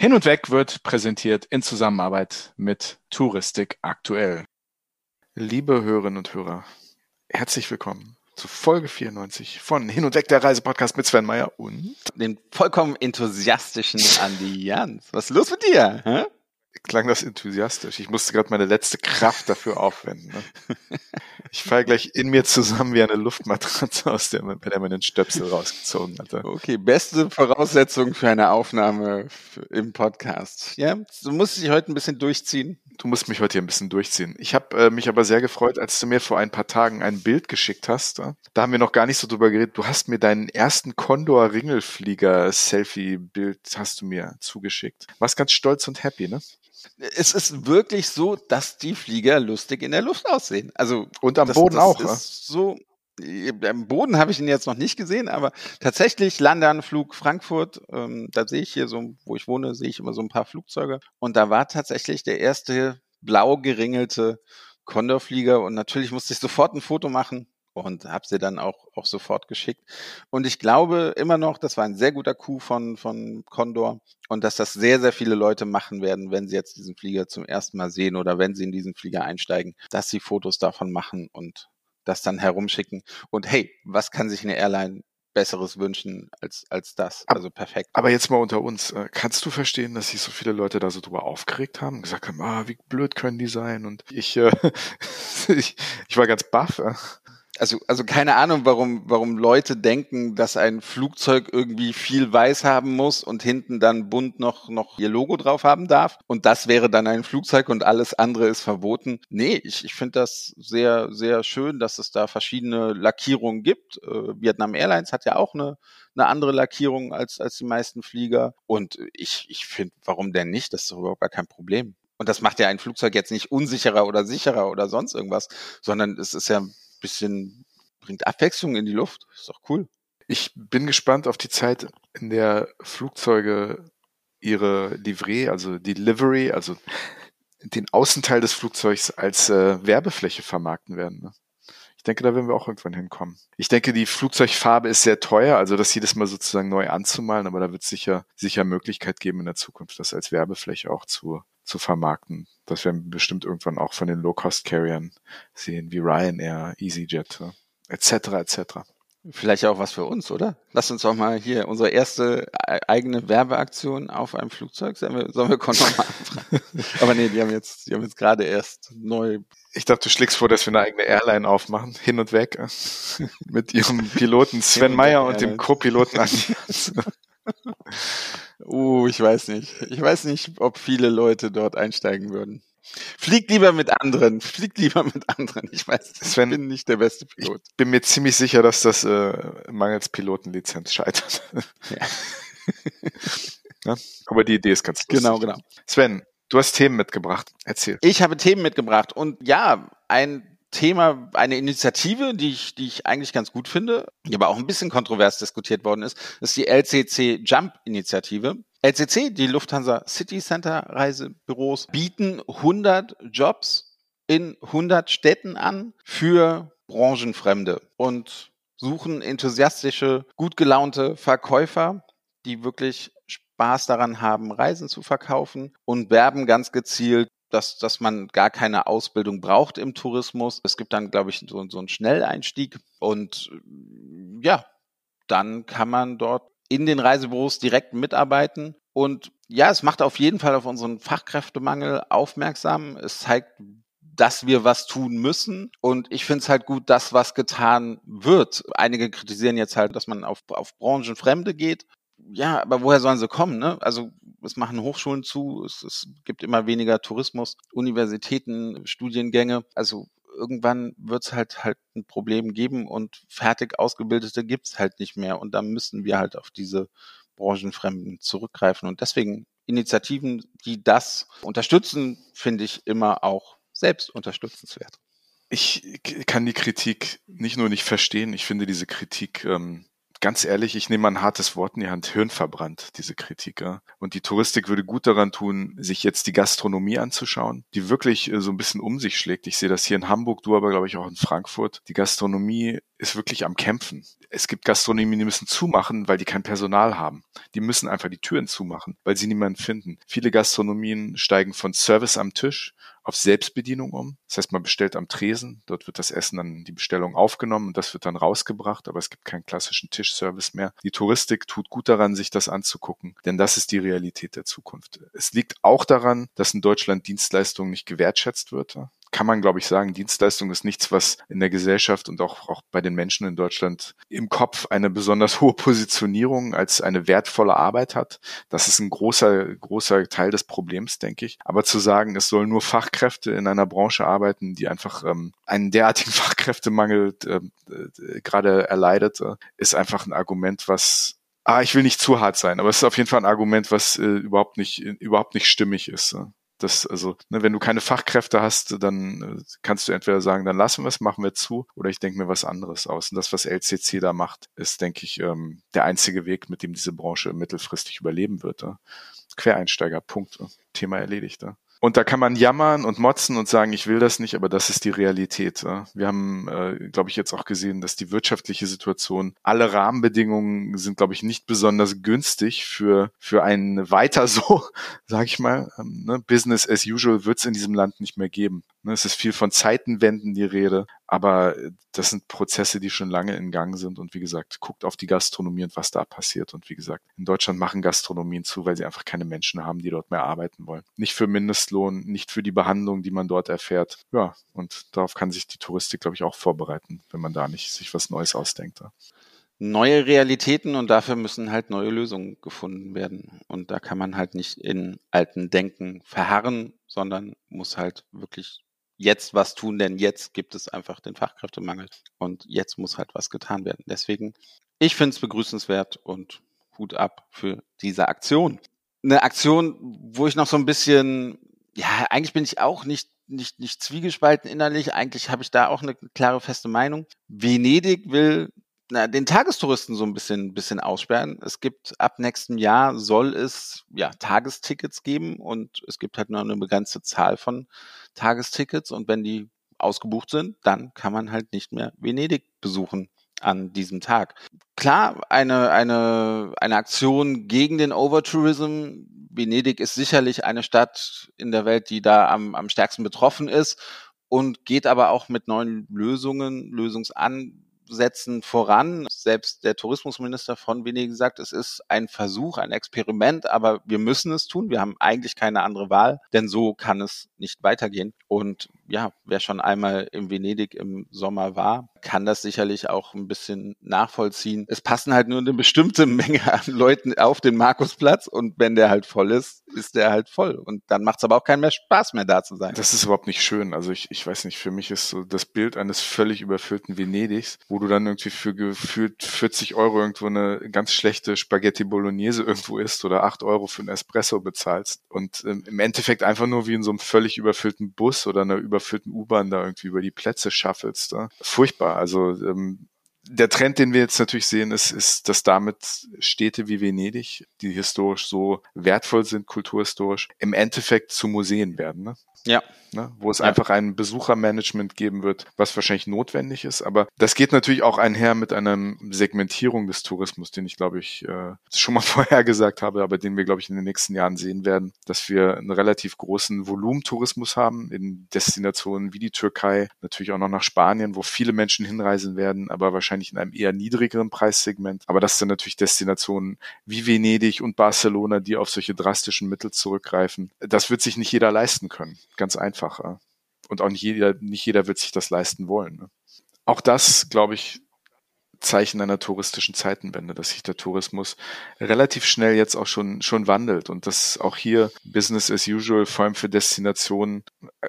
Hin und Weg wird präsentiert in Zusammenarbeit mit Touristik aktuell. Liebe Hörerinnen und Hörer, herzlich willkommen zu Folge 94 von Hin und Weg der Reisepodcast mit Sven Meyer und den vollkommen enthusiastischen Andi Jans. Was ist los mit dir? Hä? Klang das enthusiastisch? Ich musste gerade meine letzte Kraft dafür aufwenden. Ne? Ich falle gleich in mir zusammen wie eine Luftmatratze, aus der, bei der man den Stöpsel rausgezogen hatte. Okay, beste Voraussetzung für eine Aufnahme im Podcast. Ja, du musst dich heute ein bisschen durchziehen. Du musst mich heute hier ein bisschen durchziehen. Ich habe äh, mich aber sehr gefreut, als du mir vor ein paar Tagen ein Bild geschickt hast. Ja? Da haben wir noch gar nicht so drüber geredet. Du hast mir deinen ersten Condor Ringelflieger Selfie Bild hast du mir zugeschickt. Warst ganz stolz und happy, ne? Es ist wirklich so, dass die Flieger lustig in der Luft aussehen. Also und am das, Boden das auch. Ist so. Am Boden habe ich ihn jetzt noch nicht gesehen, aber tatsächlich Landeanflug Frankfurt, ähm, da sehe ich hier so, wo ich wohne, sehe ich immer so ein paar Flugzeuge. Und da war tatsächlich der erste blau geringelte Condorflieger und natürlich musste ich sofort ein Foto machen und habe sie dann auch, auch sofort geschickt. Und ich glaube immer noch, das war ein sehr guter Coup von, von Condor und dass das sehr, sehr viele Leute machen werden, wenn sie jetzt diesen Flieger zum ersten Mal sehen oder wenn sie in diesen Flieger einsteigen, dass sie Fotos davon machen und das dann herumschicken. Und hey, was kann sich eine Airline Besseres wünschen als, als das. Also perfekt. Aber jetzt mal unter uns. Äh, kannst du verstehen, dass sich so viele Leute da so drüber aufgeregt haben? Gesagt haben, ah, wie blöd können die sein? Und ich, äh, ich, ich war ganz baff. Also, also keine Ahnung, warum, warum Leute denken, dass ein Flugzeug irgendwie viel weiß haben muss und hinten dann bunt noch, noch ihr Logo drauf haben darf. Und das wäre dann ein Flugzeug und alles andere ist verboten. Nee, ich, ich finde das sehr, sehr schön, dass es da verschiedene Lackierungen gibt. Äh, Vietnam Airlines hat ja auch eine, eine andere Lackierung als, als die meisten Flieger. Und ich, ich finde, warum denn nicht? Das ist überhaupt gar kein Problem. Und das macht ja ein Flugzeug jetzt nicht unsicherer oder sicherer oder sonst irgendwas, sondern es ist ja bisschen, bringt Abwechslung in die Luft. Ist doch cool. Ich bin gespannt auf die Zeit, in der Flugzeuge ihre Livree, also die Livery, also den Außenteil des Flugzeugs als äh, Werbefläche vermarkten werden. Ne? Ich denke, da werden wir auch irgendwann hinkommen. Ich denke, die Flugzeugfarbe ist sehr teuer, also das jedes Mal sozusagen neu anzumalen, aber da wird es sicher, sicher Möglichkeit geben in der Zukunft, das als Werbefläche auch zu, zu vermarkten. Das werden wir bestimmt irgendwann auch von den Low-Cost-Carriern sehen, wie Ryanair, EasyJet, etc. etc. Vielleicht auch was für uns, oder? Lass uns doch mal hier unsere erste e-, eigene Werbeaktion auf einem Flugzeug. Sollen wir, sollen wir anfragen? Aber nee, die haben jetzt, die haben jetzt gerade erst neu. Ich dachte, du schlägst vor, dass wir eine eigene Airline aufmachen, hin und weg, mit ihrem Piloten Sven Meyer und dem Co-Piloten Andi. Uh, ich weiß nicht. Ich weiß nicht, ob viele Leute dort einsteigen würden. Flieg lieber mit anderen. Flieg lieber mit anderen. Ich weiß, Sven, ich bin nicht der beste Pilot. Ich bin mir ziemlich sicher, dass das äh, mangels Pilotenlizenz scheitert. Ja. ja. Aber die Idee ist ganz lustig. Genau, genau. Sven, du hast Themen mitgebracht. Erzähl. Ich habe Themen mitgebracht und ja, ein Thema, eine Initiative, die ich, die ich eigentlich ganz gut finde, die aber auch ein bisschen kontrovers diskutiert worden ist, ist die LCC Jump Initiative. LCC, die Lufthansa City Center Reisebüros, bieten 100 Jobs in 100 Städten an für Branchenfremde und suchen enthusiastische, gut gelaunte Verkäufer, die wirklich Spaß daran haben, Reisen zu verkaufen und werben ganz gezielt dass, dass man gar keine Ausbildung braucht im Tourismus. Es gibt dann, glaube ich, so, so einen Schnelleinstieg und ja, dann kann man dort in den Reisebüros direkt mitarbeiten. Und ja, es macht auf jeden Fall auf unseren Fachkräftemangel aufmerksam. Es zeigt, dass wir was tun müssen. Und ich finde es halt gut, dass was getan wird. Einige kritisieren jetzt halt, dass man auf, auf Branchenfremde geht. Ja, aber woher sollen sie kommen? Ne? Also es machen Hochschulen zu, es, es gibt immer weniger Tourismus, Universitäten, Studiengänge. Also irgendwann wird es halt halt ein Problem geben und fertig ausgebildete gibt es halt nicht mehr. Und da müssen wir halt auf diese Branchenfremden zurückgreifen. Und deswegen Initiativen, die das unterstützen, finde ich immer auch selbst unterstützenswert. Ich kann die Kritik nicht nur nicht verstehen, ich finde diese Kritik ähm, ganz ehrlich, ich nehme ein hartes Wort in die Hand, hirnverbrannt, diese Kritiker. Und die Touristik würde gut daran tun, sich jetzt die Gastronomie anzuschauen, die wirklich äh, so ein bisschen um sich schlägt. Ich sehe das hier in Hamburg, du aber glaube ich auch in Frankfurt. Die Gastronomie ist wirklich am Kämpfen. Es gibt Gastronomien, die müssen zumachen, weil die kein Personal haben. Die müssen einfach die Türen zumachen, weil sie niemanden finden. Viele Gastronomien steigen von Service am Tisch auf Selbstbedienung um. Das heißt, man bestellt am Tresen, dort wird das Essen dann die Bestellung aufgenommen und das wird dann rausgebracht, aber es gibt keinen klassischen Tischservice mehr. Die Touristik tut gut daran, sich das anzugucken, denn das ist die Realität der Zukunft. Es liegt auch daran, dass in Deutschland Dienstleistung nicht gewertschätzt wird kann man, glaube ich, sagen, Dienstleistung ist nichts, was in der Gesellschaft und auch, auch bei den Menschen in Deutschland im Kopf eine besonders hohe Positionierung als eine wertvolle Arbeit hat. Das ist ein großer, großer Teil des Problems, denke ich. Aber zu sagen, es sollen nur Fachkräfte in einer Branche arbeiten, die einfach ähm, einen derartigen Fachkräftemangel äh, äh, gerade erleidet, äh, ist einfach ein Argument, was Ah, ich will nicht zu hart sein, aber es ist auf jeden Fall ein Argument, was äh, überhaupt nicht überhaupt nicht stimmig ist. Das, also, ne, wenn du keine Fachkräfte hast, dann äh, kannst du entweder sagen, dann lassen wir es, machen wir zu, oder ich denke mir was anderes aus. Und das, was LCC da macht, ist, denke ich, ähm, der einzige Weg, mit dem diese Branche mittelfristig überleben wird. Ja. Quereinsteiger, Punkt. Thema erledigt. Ja. Und da kann man jammern und motzen und sagen, ich will das nicht, aber das ist die Realität. Wir haben, äh, glaube ich, jetzt auch gesehen, dass die wirtschaftliche Situation, alle Rahmenbedingungen sind, glaube ich, nicht besonders günstig für, für ein weiter so, sage ich mal. Ähm, ne? Business as usual wird es in diesem Land nicht mehr geben. Ne? Es ist viel von Zeitenwenden die Rede. Aber äh, das sind Prozesse, die schon lange in Gang sind. Und wie gesagt, guckt auf die Gastronomie und was da passiert. Und wie gesagt, in Deutschland machen Gastronomien zu, weil sie einfach keine Menschen haben, die dort mehr arbeiten wollen. Nicht für Mindestlohn, nicht für die Behandlung, die man dort erfährt. Ja, und darauf kann sich die Touristik, glaube ich, auch vorbereiten, wenn man da nicht sich was Neues ausdenkt. Neue Realitäten und dafür müssen halt neue Lösungen gefunden werden. Und da kann man halt nicht in alten Denken verharren, sondern muss halt wirklich jetzt was tun, denn jetzt gibt es einfach den Fachkräftemangel und jetzt muss halt was getan werden. Deswegen, ich finde es begrüßenswert und Hut ab für diese Aktion. Eine Aktion, wo ich noch so ein bisschen, ja, eigentlich bin ich auch nicht nicht, nicht zwiegespalten innerlich. Eigentlich habe ich da auch eine klare, feste Meinung. Venedig will na, den Tagestouristen so ein bisschen, bisschen aussperren. Es gibt ab nächstem Jahr soll es ja Tagestickets geben und es gibt halt nur eine begrenzte Zahl von Tagestickets und wenn die ausgebucht sind, dann kann man halt nicht mehr Venedig besuchen an diesem Tag. Klar, eine, eine, eine Aktion gegen den Overtourism. Venedig ist sicherlich eine Stadt in der Welt, die da am, am stärksten betroffen ist und geht aber auch mit neuen Lösungen, Lösungsan Setzen voran. Selbst der Tourismusminister von Venedig sagt, es ist ein Versuch, ein Experiment, aber wir müssen es tun. Wir haben eigentlich keine andere Wahl, denn so kann es nicht weitergehen. Und ja, wer schon einmal in Venedig im Sommer war, kann das sicherlich auch ein bisschen nachvollziehen. Es passen halt nur eine bestimmte Menge an Leuten auf den Markusplatz und wenn der halt voll ist, ist der halt voll. Und dann macht es aber auch keinen mehr Spaß mehr da zu sein. Das ist überhaupt nicht schön. Also ich, ich weiß nicht, für mich ist so das Bild eines völlig überfüllten Venedigs, wo du dann irgendwie für gefühlt 40 Euro irgendwo eine ganz schlechte Spaghetti Bolognese irgendwo isst oder 8 Euro für einen Espresso bezahlst und ähm, im Endeffekt einfach nur wie in so einem völlig überfüllten Bus oder einer überfüllten U-Bahn da irgendwie über die Plätze schaffelst. Da. Furchtbar. Also ähm, der Trend, den wir jetzt natürlich sehen, ist, ist, dass damit Städte wie Venedig, die historisch so wertvoll sind, kulturhistorisch, im Endeffekt zu Museen werden. Ne? Ja. Ne, wo es ja. einfach ein Besuchermanagement geben wird, was wahrscheinlich notwendig ist. Aber das geht natürlich auch einher mit einer Segmentierung des Tourismus, den ich, glaube ich, äh, schon mal vorher gesagt habe, aber den wir, glaube ich, in den nächsten Jahren sehen werden, dass wir einen relativ großen Volumentourismus haben in Destinationen wie die Türkei, natürlich auch noch nach Spanien, wo viele Menschen hinreisen werden, aber wahrscheinlich in einem eher niedrigeren Preissegment. Aber das sind natürlich Destinationen wie Venedig und Barcelona, die auf solche drastischen Mittel zurückgreifen. Das wird sich nicht jeder leisten können. Ganz einfach. Und auch nicht jeder, nicht jeder wird sich das leisten wollen. Ne? Auch das, glaube ich, Zeichen einer touristischen Zeitenwende, dass sich der Tourismus relativ schnell jetzt auch schon, schon wandelt und dass auch hier Business as usual, vor allem für Destinationen,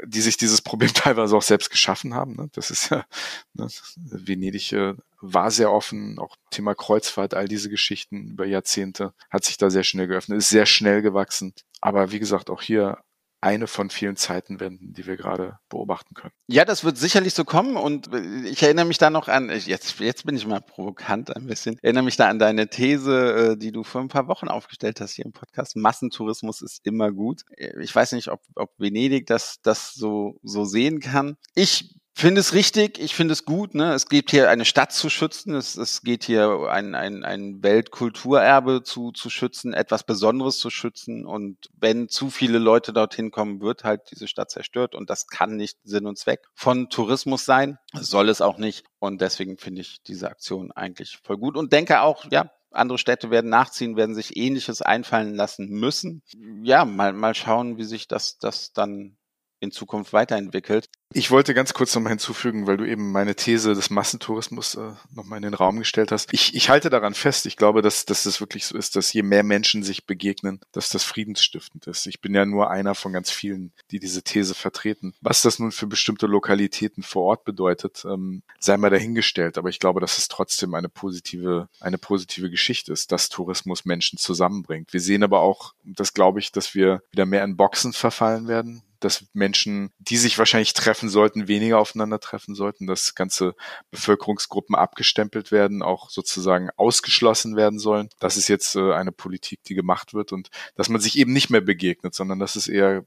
die sich dieses Problem teilweise auch selbst geschaffen haben. Ne? Das ist ja, ne? Venedig äh, war sehr offen, auch Thema Kreuzfahrt, all diese Geschichten über Jahrzehnte hat sich da sehr schnell geöffnet, ist sehr schnell gewachsen. Aber wie gesagt, auch hier eine von vielen Zeitenwenden, die wir gerade beobachten können. Ja, das wird sicherlich so kommen und ich erinnere mich da noch an, jetzt, jetzt bin ich mal provokant ein bisschen, erinnere mich da an deine These, äh, die du vor ein paar Wochen aufgestellt hast hier im Podcast. Massentourismus ist immer gut. Ich weiß nicht, ob, ob Venedig das, das so, so sehen kann. Ich finde es richtig, ich finde es gut. Ne? Es geht hier eine Stadt zu schützen, es, es geht hier ein, ein, ein Weltkulturerbe zu, zu schützen, etwas Besonderes zu schützen. Und wenn zu viele Leute dorthin kommen, wird halt diese Stadt zerstört. Und das kann nicht Sinn und Zweck von Tourismus sein, soll es auch nicht. Und deswegen finde ich diese Aktion eigentlich voll gut und denke auch, ja, andere Städte werden nachziehen, werden sich Ähnliches einfallen lassen müssen. Ja, mal, mal schauen, wie sich das, das dann in Zukunft weiterentwickelt. Ich wollte ganz kurz nochmal hinzufügen, weil du eben meine These des Massentourismus äh, nochmal in den Raum gestellt hast. Ich, ich halte daran fest. Ich glaube, dass, dass das wirklich so ist, dass je mehr Menschen sich begegnen, dass das friedensstiftend ist. Ich bin ja nur einer von ganz vielen, die diese These vertreten. Was das nun für bestimmte Lokalitäten vor Ort bedeutet, ähm, sei mal dahingestellt. Aber ich glaube, dass es trotzdem eine positive, eine positive Geschichte ist, dass Tourismus Menschen zusammenbringt. Wir sehen aber auch, das glaube ich, dass wir wieder mehr in Boxen verfallen werden dass Menschen, die sich wahrscheinlich treffen sollten, weniger aufeinandertreffen sollten, dass ganze Bevölkerungsgruppen abgestempelt werden, auch sozusagen ausgeschlossen werden sollen. Das ist jetzt äh, eine Politik, die gemacht wird und dass man sich eben nicht mehr begegnet, sondern dass es eher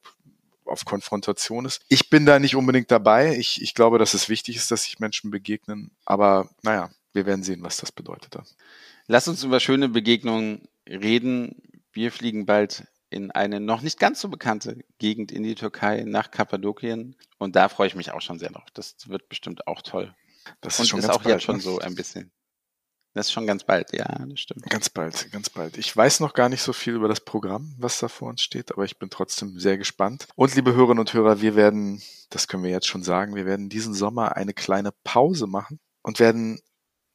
auf Konfrontation ist. Ich bin da nicht unbedingt dabei. Ich, ich glaube, dass es wichtig ist, dass sich Menschen begegnen. Aber naja, wir werden sehen, was das bedeutet. Lass uns über schöne Begegnungen reden. Wir fliegen bald in eine noch nicht ganz so bekannte Gegend in die Türkei, nach Kappadokien. Und da freue ich mich auch schon sehr drauf. Das wird bestimmt auch toll. Das ist schon ist auch bald, jetzt schon ne? so ein bisschen. Das ist schon ganz bald, ja, das stimmt. Ganz bald, ganz bald. Ich weiß noch gar nicht so viel über das Programm, was da vor uns steht, aber ich bin trotzdem sehr gespannt. Und liebe Hörerinnen und Hörer, wir werden, das können wir jetzt schon sagen, wir werden diesen Sommer eine kleine Pause machen und werden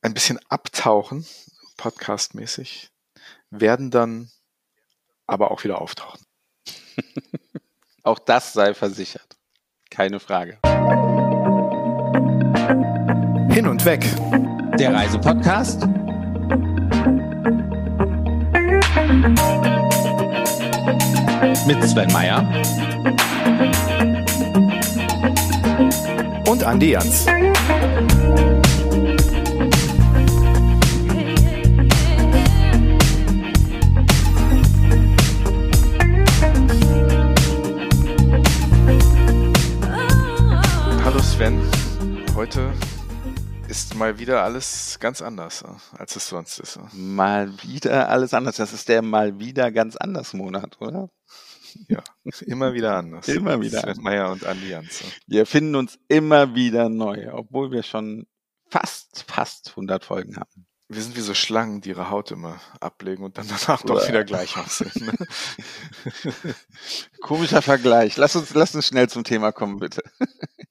ein bisschen abtauchen, podcastmäßig, werden dann aber auch wieder auftauchen. auch das sei versichert. Keine Frage. Hin und weg. Der Reisepodcast. Mit Sven Meyer. Und Andi Jans. Sven, heute ist mal wieder alles ganz anders, äh, als es sonst ist. Mal wieder alles anders. Das ist der mal wieder ganz anders Monat, oder? Ja, immer wieder anders. immer wieder. Sven Meier und Andi Jans. Wir finden uns immer wieder neu, obwohl wir schon fast, fast 100 Folgen haben. Wir sind wie so Schlangen, die ihre Haut immer ablegen und dann danach doch wieder gleich aussehen. Ne? Komischer Vergleich. Lass uns, lass uns schnell zum Thema kommen, bitte.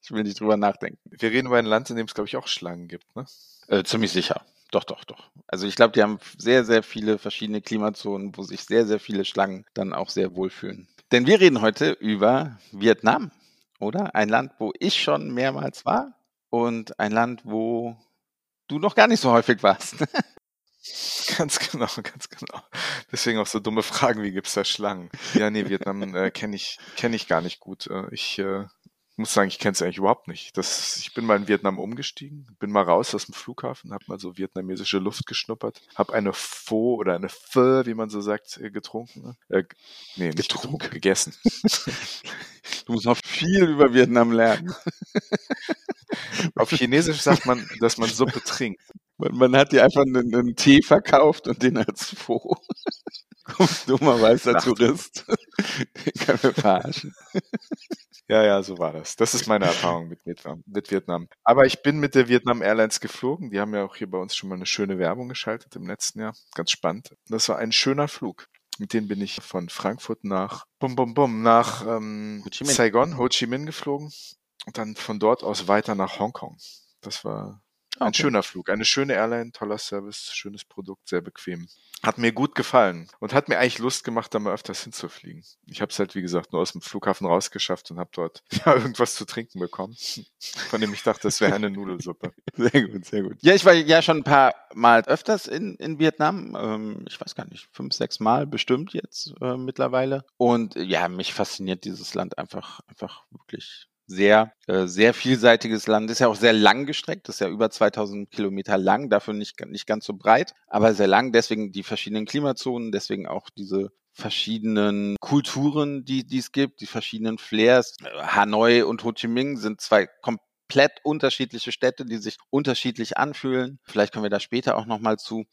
Ich will nicht drüber nachdenken. Wir reden über ein Land, in dem es, glaube ich, auch Schlangen gibt, ne? Äh, ziemlich sicher. Doch, doch, doch. Also ich glaube, die haben sehr, sehr viele verschiedene Klimazonen, wo sich sehr, sehr viele Schlangen dann auch sehr wohlfühlen. Denn wir reden heute über Vietnam, oder? Ein Land, wo ich schon mehrmals war und ein Land, wo du noch gar nicht so häufig warst. Ganz genau, ganz genau. Deswegen auch so dumme Fragen, wie gibt's da Schlangen? Ja, nee, Vietnam äh, kenne ich, kenn ich gar nicht gut. Äh, ich äh, muss sagen, ich kenne es eigentlich überhaupt nicht. Das, ich bin mal in Vietnam umgestiegen, bin mal raus aus dem Flughafen, habe mal so vietnamesische Luft geschnuppert, habe eine Pho oder eine Pho, wie man so sagt, äh, getrunken. Äh, nee, nicht getrunken, getrunken gegessen. du musst noch viel über Vietnam lernen. Auf Chinesisch sagt man, dass man Suppe trinkt. Man, man hat dir einfach einen, einen, Tee verkauft und den als Pho. Dummer weißer Tourist. Den kann wir verarschen. Ja, ja, so war das. Das ist meine Erfahrung mit Vietnam, mit Vietnam. Aber ich bin mit der Vietnam Airlines geflogen. Die haben ja auch hier bei uns schon mal eine schöne Werbung geschaltet im letzten Jahr. Ganz spannend. Das war ein schöner Flug. Mit denen bin ich von Frankfurt nach bum bum bum nach ähm, Ho Saigon, Ho Chi Minh geflogen und dann von dort aus weiter nach Hongkong. Das war ein okay. schöner Flug, eine schöne Airline, toller Service, schönes Produkt, sehr bequem. Hat mir gut gefallen und hat mir eigentlich Lust gemacht, da mal öfters hinzufliegen. Ich habe es halt, wie gesagt, nur aus dem Flughafen rausgeschafft und habe dort ja, irgendwas zu trinken bekommen, von dem ich dachte, es wäre eine Nudelsuppe. Sehr gut, sehr gut. Ja, ich war ja schon ein paar Mal öfters in, in Vietnam. Ähm, ich weiß gar nicht, fünf, sechs Mal bestimmt jetzt äh, mittlerweile. Und ja, mich fasziniert dieses Land einfach, einfach wirklich sehr, äh, sehr vielseitiges Land. Ist ja auch sehr lang gestreckt, ist ja über 2000 Kilometer lang, dafür nicht, nicht ganz so breit, aber sehr lang. Deswegen die verschiedenen Klimazonen, deswegen auch diese verschiedenen Kulturen, die, die es gibt, die verschiedenen Flairs. Hanoi und Ho Chi Minh sind zwei komplett unterschiedliche Städte, die sich unterschiedlich anfühlen. Vielleicht kommen wir da später auch nochmal zu.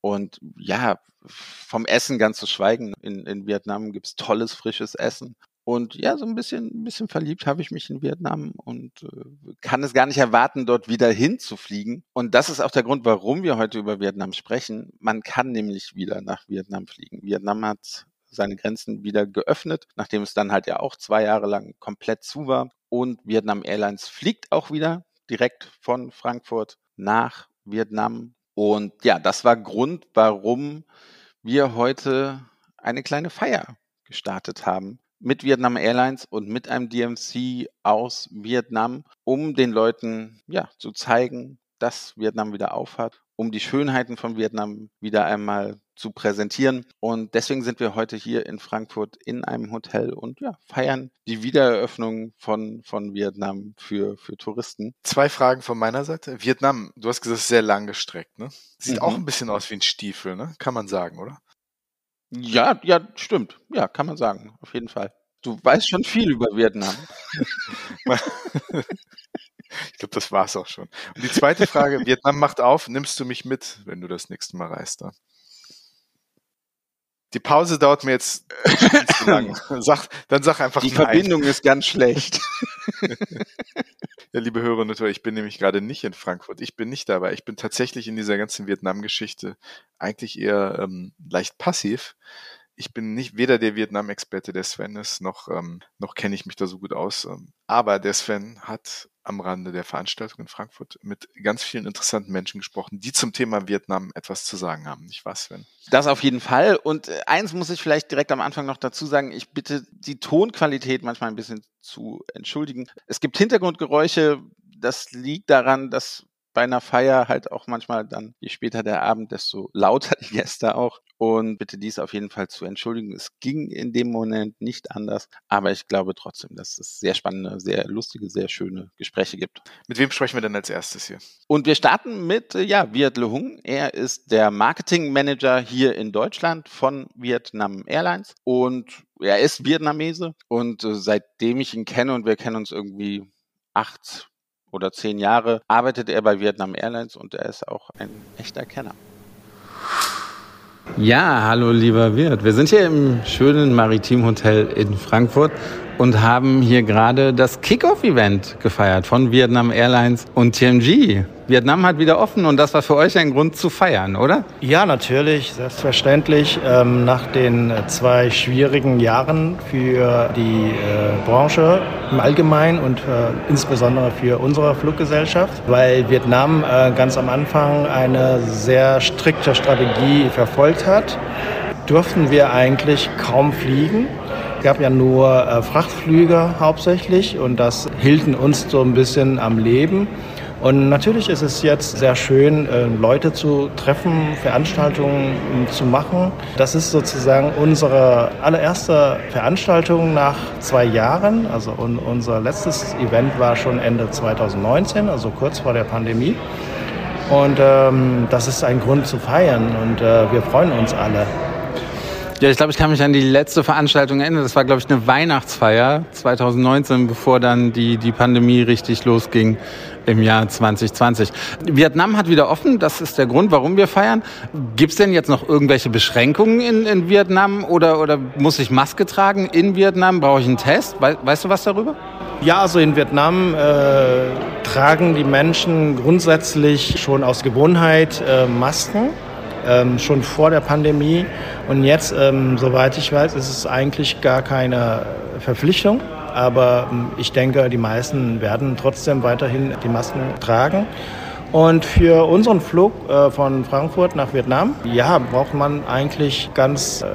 Und ja, vom Essen ganz zu schweigen. In, in Vietnam gibt's tolles, frisches Essen. Und ja, so ein bisschen, ein bisschen verliebt habe ich mich in Vietnam und äh, kann es gar nicht erwarten, dort wieder hinzufliegen. Und das ist auch der Grund, warum wir heute über Vietnam sprechen. Man kann nämlich wieder nach Vietnam fliegen. Vietnam hat seine Grenzen wieder geöffnet, nachdem es dann halt ja auch zwei Jahre lang komplett zu war. Und Vietnam Airlines fliegt auch wieder direkt von Frankfurt nach Vietnam. Und ja, das war Grund, warum wir heute eine kleine Feier gestartet haben mit Vietnam Airlines und mit einem DMC aus Vietnam, um den Leuten ja zu zeigen, dass Vietnam wieder aufhat, um die Schönheiten von Vietnam wieder einmal zu präsentieren. Und deswegen sind wir heute hier in Frankfurt in einem Hotel und ja, feiern die Wiedereröffnung von, von Vietnam für, für Touristen. Zwei Fragen von meiner Seite. Vietnam, du hast gesagt, sehr lang gestreckt, ne? Sieht mhm. auch ein bisschen aus wie ein Stiefel, ne? Kann man sagen, oder? Ja, ja, stimmt. Ja, kann man sagen, auf jeden Fall. Du weißt schon viel über Vietnam. ich glaube, das war's auch schon. Und die zweite Frage, Vietnam macht auf, nimmst du mich mit, wenn du das nächste Mal reist? Da? Die Pause dauert mir jetzt zu lang. Sag, dann sag einfach Die nein. Verbindung ist ganz schlecht. Ja, liebe Hörerinnen und Hörer, ich bin nämlich gerade nicht in Frankfurt. Ich bin nicht dabei. Ich bin tatsächlich in dieser ganzen Vietnam-Geschichte eigentlich eher ähm, leicht passiv ich bin nicht weder der Vietnam-Experte der Sven ist, noch, ähm, noch kenne ich mich da so gut aus. Ähm, aber der Sven hat am Rande der Veranstaltung in Frankfurt mit ganz vielen interessanten Menschen gesprochen, die zum Thema Vietnam etwas zu sagen haben. Nicht wahr, Sven? Das auf jeden Fall. Und äh, eins muss ich vielleicht direkt am Anfang noch dazu sagen. Ich bitte die Tonqualität manchmal ein bisschen zu entschuldigen. Es gibt Hintergrundgeräusche. Das liegt daran, dass bei einer Feier halt auch manchmal dann, je später der Abend, desto lauter die Gäste auch. Und bitte dies auf jeden Fall zu entschuldigen. Es ging in dem Moment nicht anders. Aber ich glaube trotzdem, dass es sehr spannende, sehr lustige, sehr schöne Gespräche gibt. Mit wem sprechen wir denn als erstes hier? Und wir starten mit, äh, ja, Viet Le Hung. Er ist der Marketing Manager hier in Deutschland von Vietnam Airlines. Und er ist Vietnamese. Und äh, seitdem ich ihn kenne und wir kennen uns irgendwie acht oder zehn Jahre arbeitet er bei Vietnam Airlines und er ist auch ein echter Kenner. Ja, hallo lieber Wirt. Wir sind hier im schönen Maritim Hotel in Frankfurt und haben hier gerade das Kickoff-Event gefeiert von Vietnam Airlines und TMG. Vietnam hat wieder offen und das war für euch ein Grund zu feiern, oder? Ja, natürlich, selbstverständlich. Ähm, nach den zwei schwierigen Jahren für die äh, Branche im Allgemeinen und äh, insbesondere für unsere Fluggesellschaft, weil Vietnam äh, ganz am Anfang eine sehr strikte Strategie verfolgt hat, durften wir eigentlich kaum fliegen gab ja nur äh, Frachtflüge hauptsächlich und das hielten uns so ein bisschen am Leben. Und natürlich ist es jetzt sehr schön, äh, Leute zu treffen, Veranstaltungen zu machen. Das ist sozusagen unsere allererste Veranstaltung nach zwei Jahren. Also unser letztes Event war schon Ende 2019, also kurz vor der Pandemie. Und ähm, das ist ein Grund zu feiern und äh, wir freuen uns alle. Ja, ich glaube, ich kann mich an die letzte Veranstaltung erinnern. Das war, glaube ich, eine Weihnachtsfeier 2019, bevor dann die, die Pandemie richtig losging im Jahr 2020. Vietnam hat wieder offen. Das ist der Grund, warum wir feiern. Gibt es denn jetzt noch irgendwelche Beschränkungen in, in Vietnam oder, oder muss ich Maske tragen in Vietnam? Brauche ich einen Test? weißt du was darüber? Ja, also in Vietnam äh, tragen die Menschen grundsätzlich schon aus Gewohnheit äh, Masken ähm, schon vor der Pandemie. Und jetzt, ähm, soweit ich weiß, ist es eigentlich gar keine Verpflichtung. Aber ähm, ich denke, die meisten werden trotzdem weiterhin die Masken tragen. Und für unseren Flug äh, von Frankfurt nach Vietnam, ja, braucht man eigentlich ganz äh,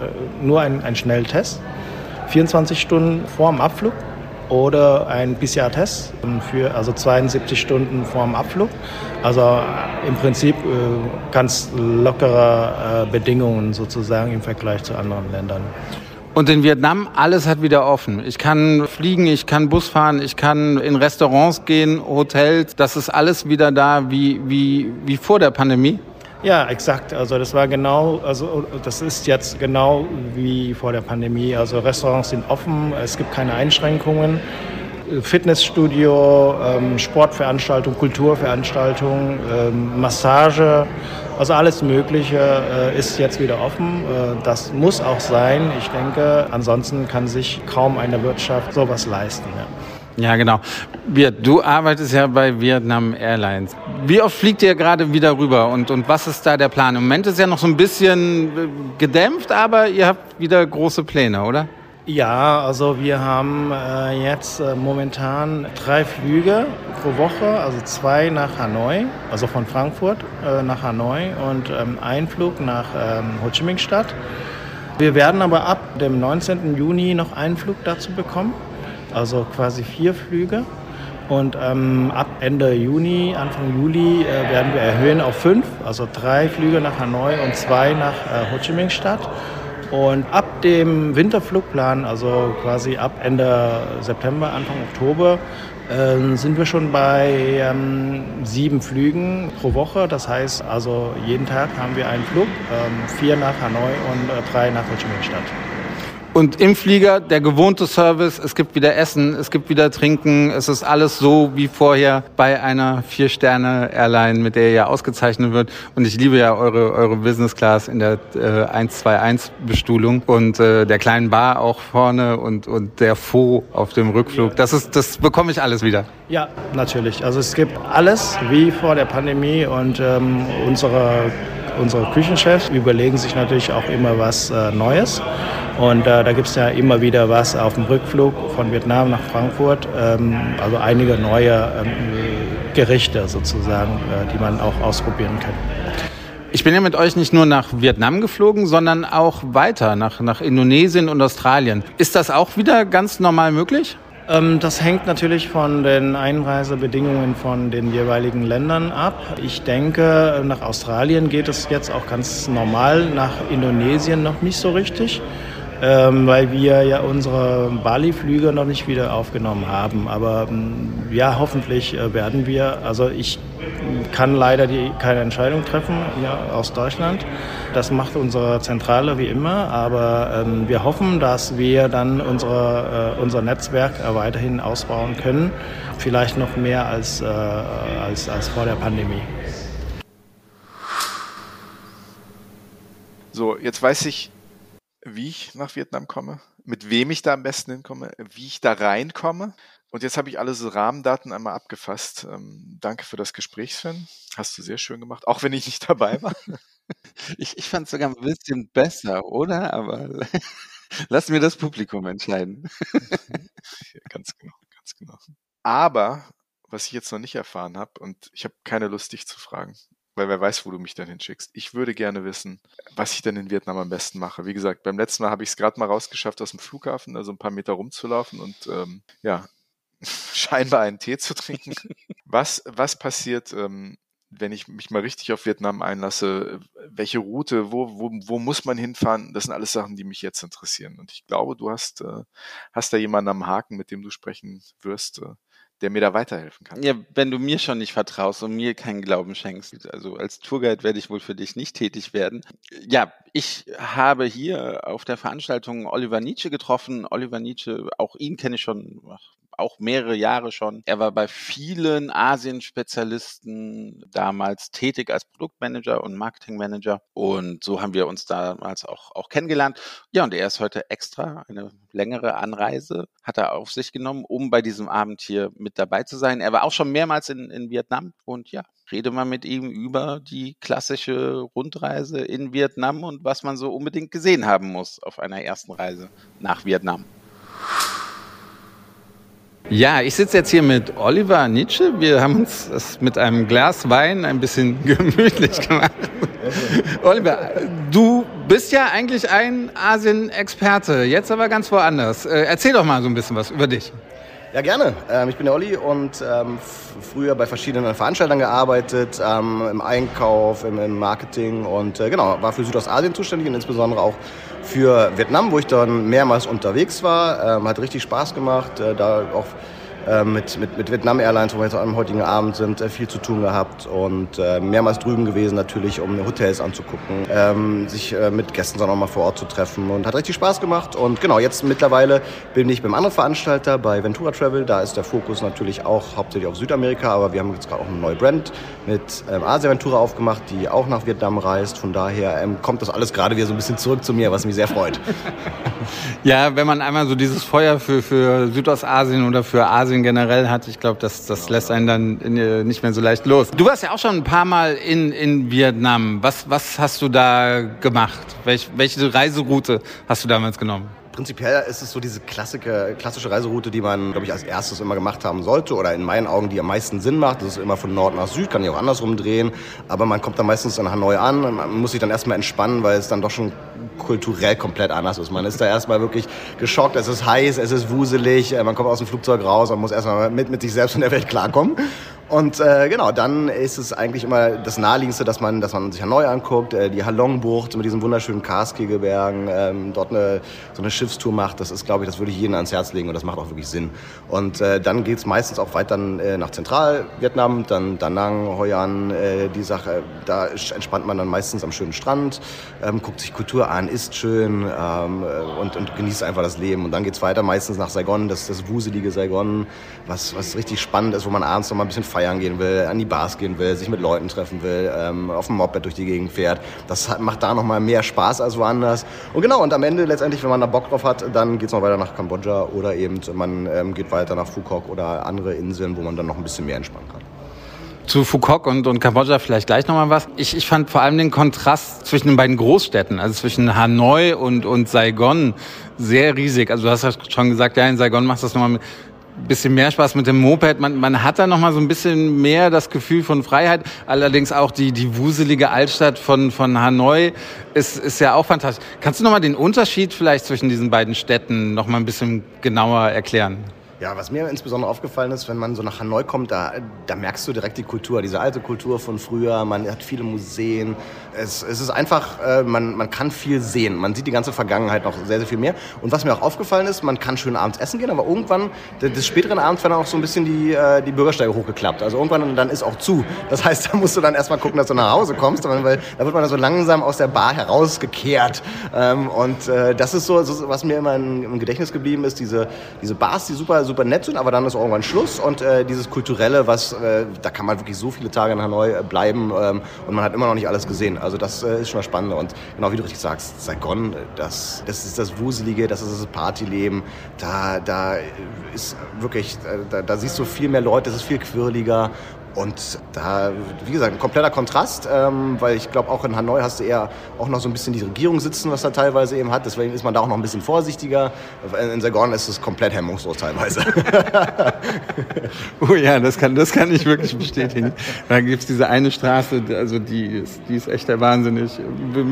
nur einen Schnelltest. 24 Stunden vor dem Abflug oder ein PCR-Test für also 72 Stunden vor dem Abflug. Also äh, im Prinzip äh, ganz lockere äh, Bedingungen sozusagen im Vergleich zu anderen Ländern. Und in Vietnam, alles hat wieder offen. Ich kann fliegen, ich kann Bus fahren, ich kann in Restaurants gehen, Hotels. Das ist alles wieder da wie, wie, wie vor der Pandemie. Ja, exakt. Also das war genau, also das ist jetzt genau wie vor der Pandemie. Also Restaurants sind offen, es gibt keine Einschränkungen. Fitnessstudio, ähm, Sportveranstaltung, Kulturveranstaltung, ähm, Massage, also alles Mögliche äh, ist jetzt wieder offen. Äh, das muss auch sein. Ich denke, ansonsten kann sich kaum eine Wirtschaft sowas leisten. Ja. Ja, genau. Du arbeitest ja bei Vietnam Airlines. Wie oft fliegt ihr gerade wieder rüber und, und was ist da der Plan? Im Moment ist ja noch so ein bisschen äh, gedämpft, aber ihr habt wieder große Pläne, oder? Ja, also wir haben äh, jetzt äh, momentan drei Flüge pro Woche, also zwei nach Hanoi, also von Frankfurt äh, nach Hanoi und ähm, ein Flug nach ähm, Ho Chi Minh Stadt. Wir werden aber ab dem 19. Juni noch einen Flug dazu bekommen, also quasi vier Flüge. Und ähm, ab Ende Juni, Anfang Juli äh, werden wir erhöhen auf fünf, also drei Flüge nach Hanoi und zwei nach äh, Ho Chi Minh Stadt. Und ab dem Winterflugplan, also quasi ab Ende September, Anfang Oktober, äh, sind wir schon bei ähm, sieben Flügen pro Woche. Das heißt also, jeden Tag haben wir einen Flug, ähm, vier nach Hanoi und äh, drei nach Ho Chi Minh Stadt. Und im Flieger der gewohnte Service, es gibt wieder Essen, es gibt wieder Trinken, es ist alles so wie vorher bei einer Vier-Sterne-Airline, mit der ihr ja ausgezeichnet wird. Und ich liebe ja eure, eure Business Class in der äh, 121-Bestuhlung und äh, der kleinen Bar auch vorne und, und der Faux auf dem Rückflug. Das, ist, das bekomme ich alles wieder. Ja, natürlich. Also es gibt alles wie vor der Pandemie und ähm, unsere, unsere Küchenchefs überlegen sich natürlich auch immer was äh, Neues. Und äh, da gibt es ja immer wieder was auf dem Rückflug von Vietnam nach Frankfurt, ähm, also einige neue ähm, Gerichte sozusagen, äh, die man auch ausprobieren kann. Ich bin ja mit euch nicht nur nach Vietnam geflogen, sondern auch weiter nach, nach Indonesien und Australien. Ist das auch wieder ganz normal möglich? Ähm, das hängt natürlich von den Einreisebedingungen von den jeweiligen Ländern ab. Ich denke, nach Australien geht es jetzt auch ganz normal, nach Indonesien noch nicht so richtig ähm, weil wir ja unsere Bali-Flüge noch nicht wieder aufgenommen haben. Aber ähm, ja, hoffentlich äh, werden wir. Also ich kann leider die, keine Entscheidung treffen hier aus Deutschland. Das macht unsere Zentrale wie immer, aber ähm, wir hoffen, dass wir dann unsere, äh, unser Netzwerk äh, weiterhin ausbauen können, vielleicht noch mehr als, äh, als, als vor der Pandemie. So, jetzt weiß ich, wie ich nach Vietnam komme, mit wem ich da am besten hinkomme, wie ich da reinkomme. Und jetzt habe ich alle so Rahmendaten einmal abgefasst. Ähm, danke für das Gespräch, Sven. Hast du sehr schön gemacht, auch wenn ich nicht dabei war. Ich, ich fand es sogar ein bisschen besser, oder? Aber lass mir das Publikum entscheiden. ja, ganz genau, ganz genau. Aber was ich jetzt noch nicht erfahren habe, und ich habe keine Lust, dich zu fragen, weil wer weiß, wo du mich dann hinschickst. Ich würde gerne wissen, was ich denn in Vietnam am besten mache. Wie gesagt, beim letzten Mal habe ich es gerade mal rausgeschafft, aus dem Flughafen, also ein paar Meter rumzulaufen und ähm, ja, scheinbar einen Tee zu trinken. Was, was passiert, ähm, wenn ich mich mal richtig auf Vietnam einlasse? Welche Route, wo, wo, wo muss man hinfahren? Das sind alles Sachen, die mich jetzt interessieren. Und ich glaube, du hast, äh, hast da jemanden am Haken, mit dem du sprechen wirst. Äh, der mir da weiterhelfen kann. Ja, wenn du mir schon nicht vertraust und mir keinen Glauben schenkst, also als Tourguide werde ich wohl für dich nicht tätig werden. Ja, ich habe hier auf der Veranstaltung Oliver Nietzsche getroffen. Oliver Nietzsche, auch ihn kenne ich schon auch mehrere Jahre schon. Er war bei vielen Asien-Spezialisten damals tätig als Produktmanager und Marketingmanager. Und so haben wir uns damals auch, auch kennengelernt. Ja, und er ist heute extra eine längere Anreise, hat er auf sich genommen, um bei diesem Abend hier mit dabei zu sein. Er war auch schon mehrmals in, in Vietnam und ja, rede mal mit ihm über die klassische Rundreise in Vietnam und was man so unbedingt gesehen haben muss auf einer ersten Reise nach Vietnam. Ja, ich sitze jetzt hier mit Oliver Nietzsche. Wir haben uns das mit einem Glas Wein ein bisschen gemütlich gemacht. Oliver, du bist ja eigentlich ein Asien-Experte, jetzt aber ganz woanders. Äh, erzähl doch mal so ein bisschen was über dich. Ja, gerne. Ähm, ich bin der Olli und ähm, früher bei verschiedenen Veranstaltern gearbeitet, ähm, im Einkauf, im, Marketing und äh, genau, war für Südostasien zuständig und insbesondere auch für Vietnam, wo ich dann mehrmals unterwegs war. hat richtig Spaß gemacht, äh, da auch mit, mit, mit Vietnam Airlines, wo wir jetzt am heutigen Abend sind, äh, viel zu tun gehabt und äh, mehrmals drüben gewesen natürlich, um Hotels anzugucken, ähm, sich äh, mit Gästen dann auch mal vor Ort zu treffen und hat richtig Spaß gemacht. Und genau, jetzt mittlerweile bin ich beim anderen Veranstalter bei Ventura Travel. Da ist der Fokus natürlich auch hauptsächlich auf Südamerika, aber wir haben jetzt gerade auch eine neue Brand mit ähm, Asia Ventura aufgemacht, die auch nach Vietnam reist. Von daher ähm, kommt das alles gerade wieder so ein bisschen zurück zu mir, was mich sehr freut. ja, wenn man einmal so dieses Feuer für, für Südostasien oder für Asien generell hat, ich glaube, das, das lässt einen dann in, äh, nicht mehr so leicht los. Du warst ja auch schon ein paar Mal in, in Vietnam. Was, was hast du da gemacht? Welch, welche Reiseroute hast du damals genommen? Prinzipiell ist es so diese klassische, klassische Reiseroute, die man, glaube ich, als erstes immer gemacht haben sollte oder in meinen Augen, die am meisten Sinn macht. Das ist immer von Nord nach Süd, kann ich auch andersrum drehen. Aber man kommt dann meistens in Hanoi an, man muss sich dann erstmal entspannen, weil es dann doch schon kulturell komplett anders ist. Man ist da erstmal wirklich geschockt, es ist heiß, es ist wuselig, äh, man kommt aus dem Flugzeug raus und muss erstmal mit, mit sich selbst und der Welt klarkommen. Und äh, genau, dann ist es eigentlich immer das Naheliegendste, dass man, dass man sich Hanoi anguckt, äh, die Halongbucht mit diesen wunderschönen Karskegel-Bergen, ähm, dort eine, so eine Schiffstour macht. Das ist, glaube ich, das würde ich jedem ans Herz legen und das macht auch wirklich Sinn. Und äh, dann geht's meistens auch weiter äh, nach Zentralvietnam, dann Da Nang, Hoi An, äh, die Sache. Da entspannt man dann meistens am schönen Strand, ähm, guckt sich Kultur an, isst schön ähm, äh, und, und genießt einfach das Leben. Und dann geht's weiter meistens nach Saigon, das, das wuselige Saigon, was, was richtig spannend ist, wo man abends noch mal ein bisschen feiern gehen will, an die Bars gehen will, sich mit Leuten treffen will, ähm, auf dem Moped durch die Gegend fährt. Das hat, macht da noch mal mehr Spaß als woanders. Und genau, und am Ende letztendlich, wenn man da Bock drauf hat, dann geht es noch weiter nach Kambodscha oder eben man ähm, geht weiter nach Phuket oder andere Inseln, wo man dann noch ein bisschen mehr entspannen kann zu Phuket und, und Kambodscha vielleicht gleich nochmal was. Ich, ich fand vor allem den Kontrast zwischen den beiden Großstädten, also zwischen Hanoi und, und Saigon, sehr riesig. Also du hast ja schon gesagt, ja, in Saigon machst du das nochmal mit bisschen mehr Spaß mit dem Moped. Man, man hat da noch mal so ein bisschen mehr das Gefühl von Freiheit. Allerdings auch die, die wuselige Altstadt von, von Hanoi ist, ist ja auch fantastisch. Kannst du noch mal den Unterschied vielleicht zwischen diesen beiden Städten noch mal ein bisschen genauer erklären? Ja, was mir insbesondere aufgefallen ist, wenn man so nach Hanoi kommt, da, da merkst du direkt die Kultur, diese alte Kultur von früher. Man hat viele Museen. Es, es ist einfach, äh, man, man kann viel sehen. Man sieht die ganze Vergangenheit noch sehr, sehr viel mehr. Und was mir auch aufgefallen ist, man kann schön abends essen gehen, aber irgendwann, des späteren Abends werden auch so ein bisschen die, äh, die Bürgersteige hochgeklappt. Also irgendwann dann ist auch zu. Das heißt, da musst du dann erstmal gucken, dass du nach Hause kommst, weil da wird man dann so langsam aus der Bar herausgekehrt. Ähm, und äh, das ist so, so, was mir immer im Gedächtnis geblieben ist, diese, diese Bars, die super, super nett sind, aber dann ist irgendwann Schluss und äh, dieses Kulturelle, was, äh, da kann man wirklich so viele Tage in Hanoi äh, bleiben ähm, und man hat immer noch nicht alles gesehen. Also das äh, ist schon mal spannend. Und genau wie du richtig sagst, Saigon, das, das ist das Wuselige, das ist das Partyleben, da, da ist wirklich, äh, da, da siehst du viel mehr Leute, es ist viel quirliger und da, wie gesagt, ein kompletter Kontrast, ähm, weil ich glaube, auch in Hanoi hast du eher auch noch so ein bisschen die Regierung sitzen, was er teilweise eben hat. Deswegen ist man da auch noch ein bisschen vorsichtiger. In Saigon ist es komplett hemmungslos teilweise. oh ja, das kann, das kann ich wirklich bestätigen. Da gibt es diese eine Straße, also die ist, die ist echt der Wahnsinn.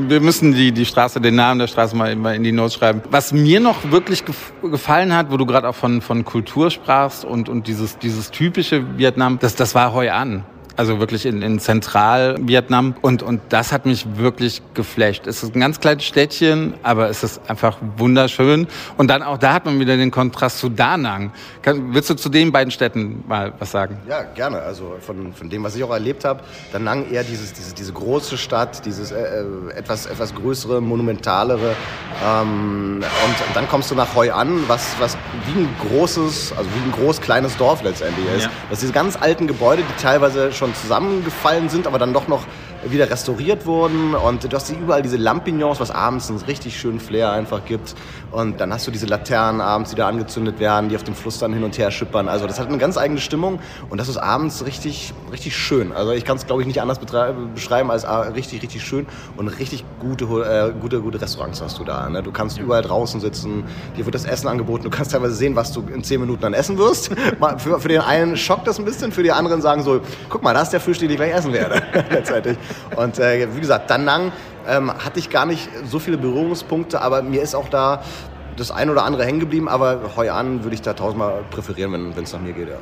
wir müssen die, die Straße, den Namen der Straße mal, in die Notes schreiben. Was mir noch wirklich gefallen hat, wo du gerade auch von, von Kultur sprachst und, und dieses, dieses typische Vietnam, das, das war an also wirklich in, in Zentralvietnam. Und, und das hat mich wirklich geflasht. Es ist ein ganz kleines Städtchen, aber es ist einfach wunderschön. Und dann auch da hat man wieder den Kontrast zu Da Nang. Kann, willst du zu den beiden Städten mal was sagen? Ja, gerne. Also von, von dem, was ich auch erlebt habe, Da Nang eher dieses, diese, diese große Stadt, dieses äh, äh, etwas, etwas größere, monumentalere. Ähm, und dann kommst du nach Hoi An, was, was wie ein großes, also wie ein groß kleines Dorf letztendlich ist. Ja. Das sind diese ganz alten Gebäude, die teilweise schon zusammengefallen sind, aber dann doch noch wieder restauriert wurden. Und du hast überall diese Lampignons, was abends einen richtig schönen Flair einfach gibt. Und dann hast du diese Laternen abends, die da angezündet werden, die auf dem Fluss dann hin und her schippern. Also das hat eine ganz eigene Stimmung und das ist abends richtig, richtig schön. Also ich kann es, glaube ich, nicht anders beschreiben als ah, richtig, richtig schön und richtig gute, äh, gute, gute Restaurants hast du da. Ne? Du kannst überall draußen sitzen, dir wird das Essen angeboten, du kannst teilweise sehen, was du in zehn Minuten dann essen wirst. für, für den einen schockt das ein bisschen, für die anderen sagen so, guck mal, da ist der Fisch, den ich gleich essen werde. letztendlich. Und äh, wie gesagt, Danang ähm, hatte ich gar nicht so viele Berührungspunkte, aber mir ist auch da das ein oder andere hängen geblieben. Aber Hoi An würde ich da tausendmal präferieren, wenn es nach mir geht. Ja.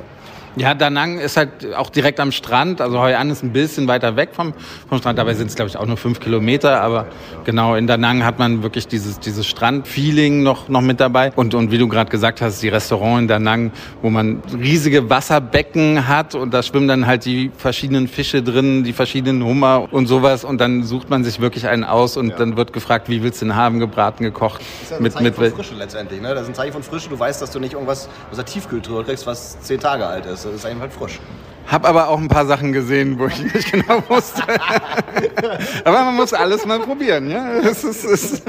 Ja, Da Nang ist halt auch direkt am Strand. Also Hoi An ist ein bisschen weiter weg vom, vom Strand. Dabei sind es, glaube ich, auch nur fünf Kilometer. Aber genau, in Da Nang hat man wirklich dieses, dieses Strandfeeling noch, noch mit dabei. Und, und wie du gerade gesagt hast, die Restaurant in Da Nang, wo man riesige Wasserbecken hat und da schwimmen dann halt die verschiedenen Fische drin, die verschiedenen Hummer und sowas. Und dann sucht man sich wirklich einen aus und ja. dann wird gefragt, wie willst du den haben, gebraten, gekocht. Das ist ja ein mit, Zeichen mit, von Frische letztendlich. Ne? Das ist ein Zeichen von Frische. Du weißt, dass du nicht irgendwas aus der Tiefkühltruhe kriegst, was zehn Tage alt ist. Das ist einfach halt frisch. Hab aber auch ein paar Sachen gesehen, wo ich nicht genau wusste. aber man muss alles mal probieren, ja. Das ist, ist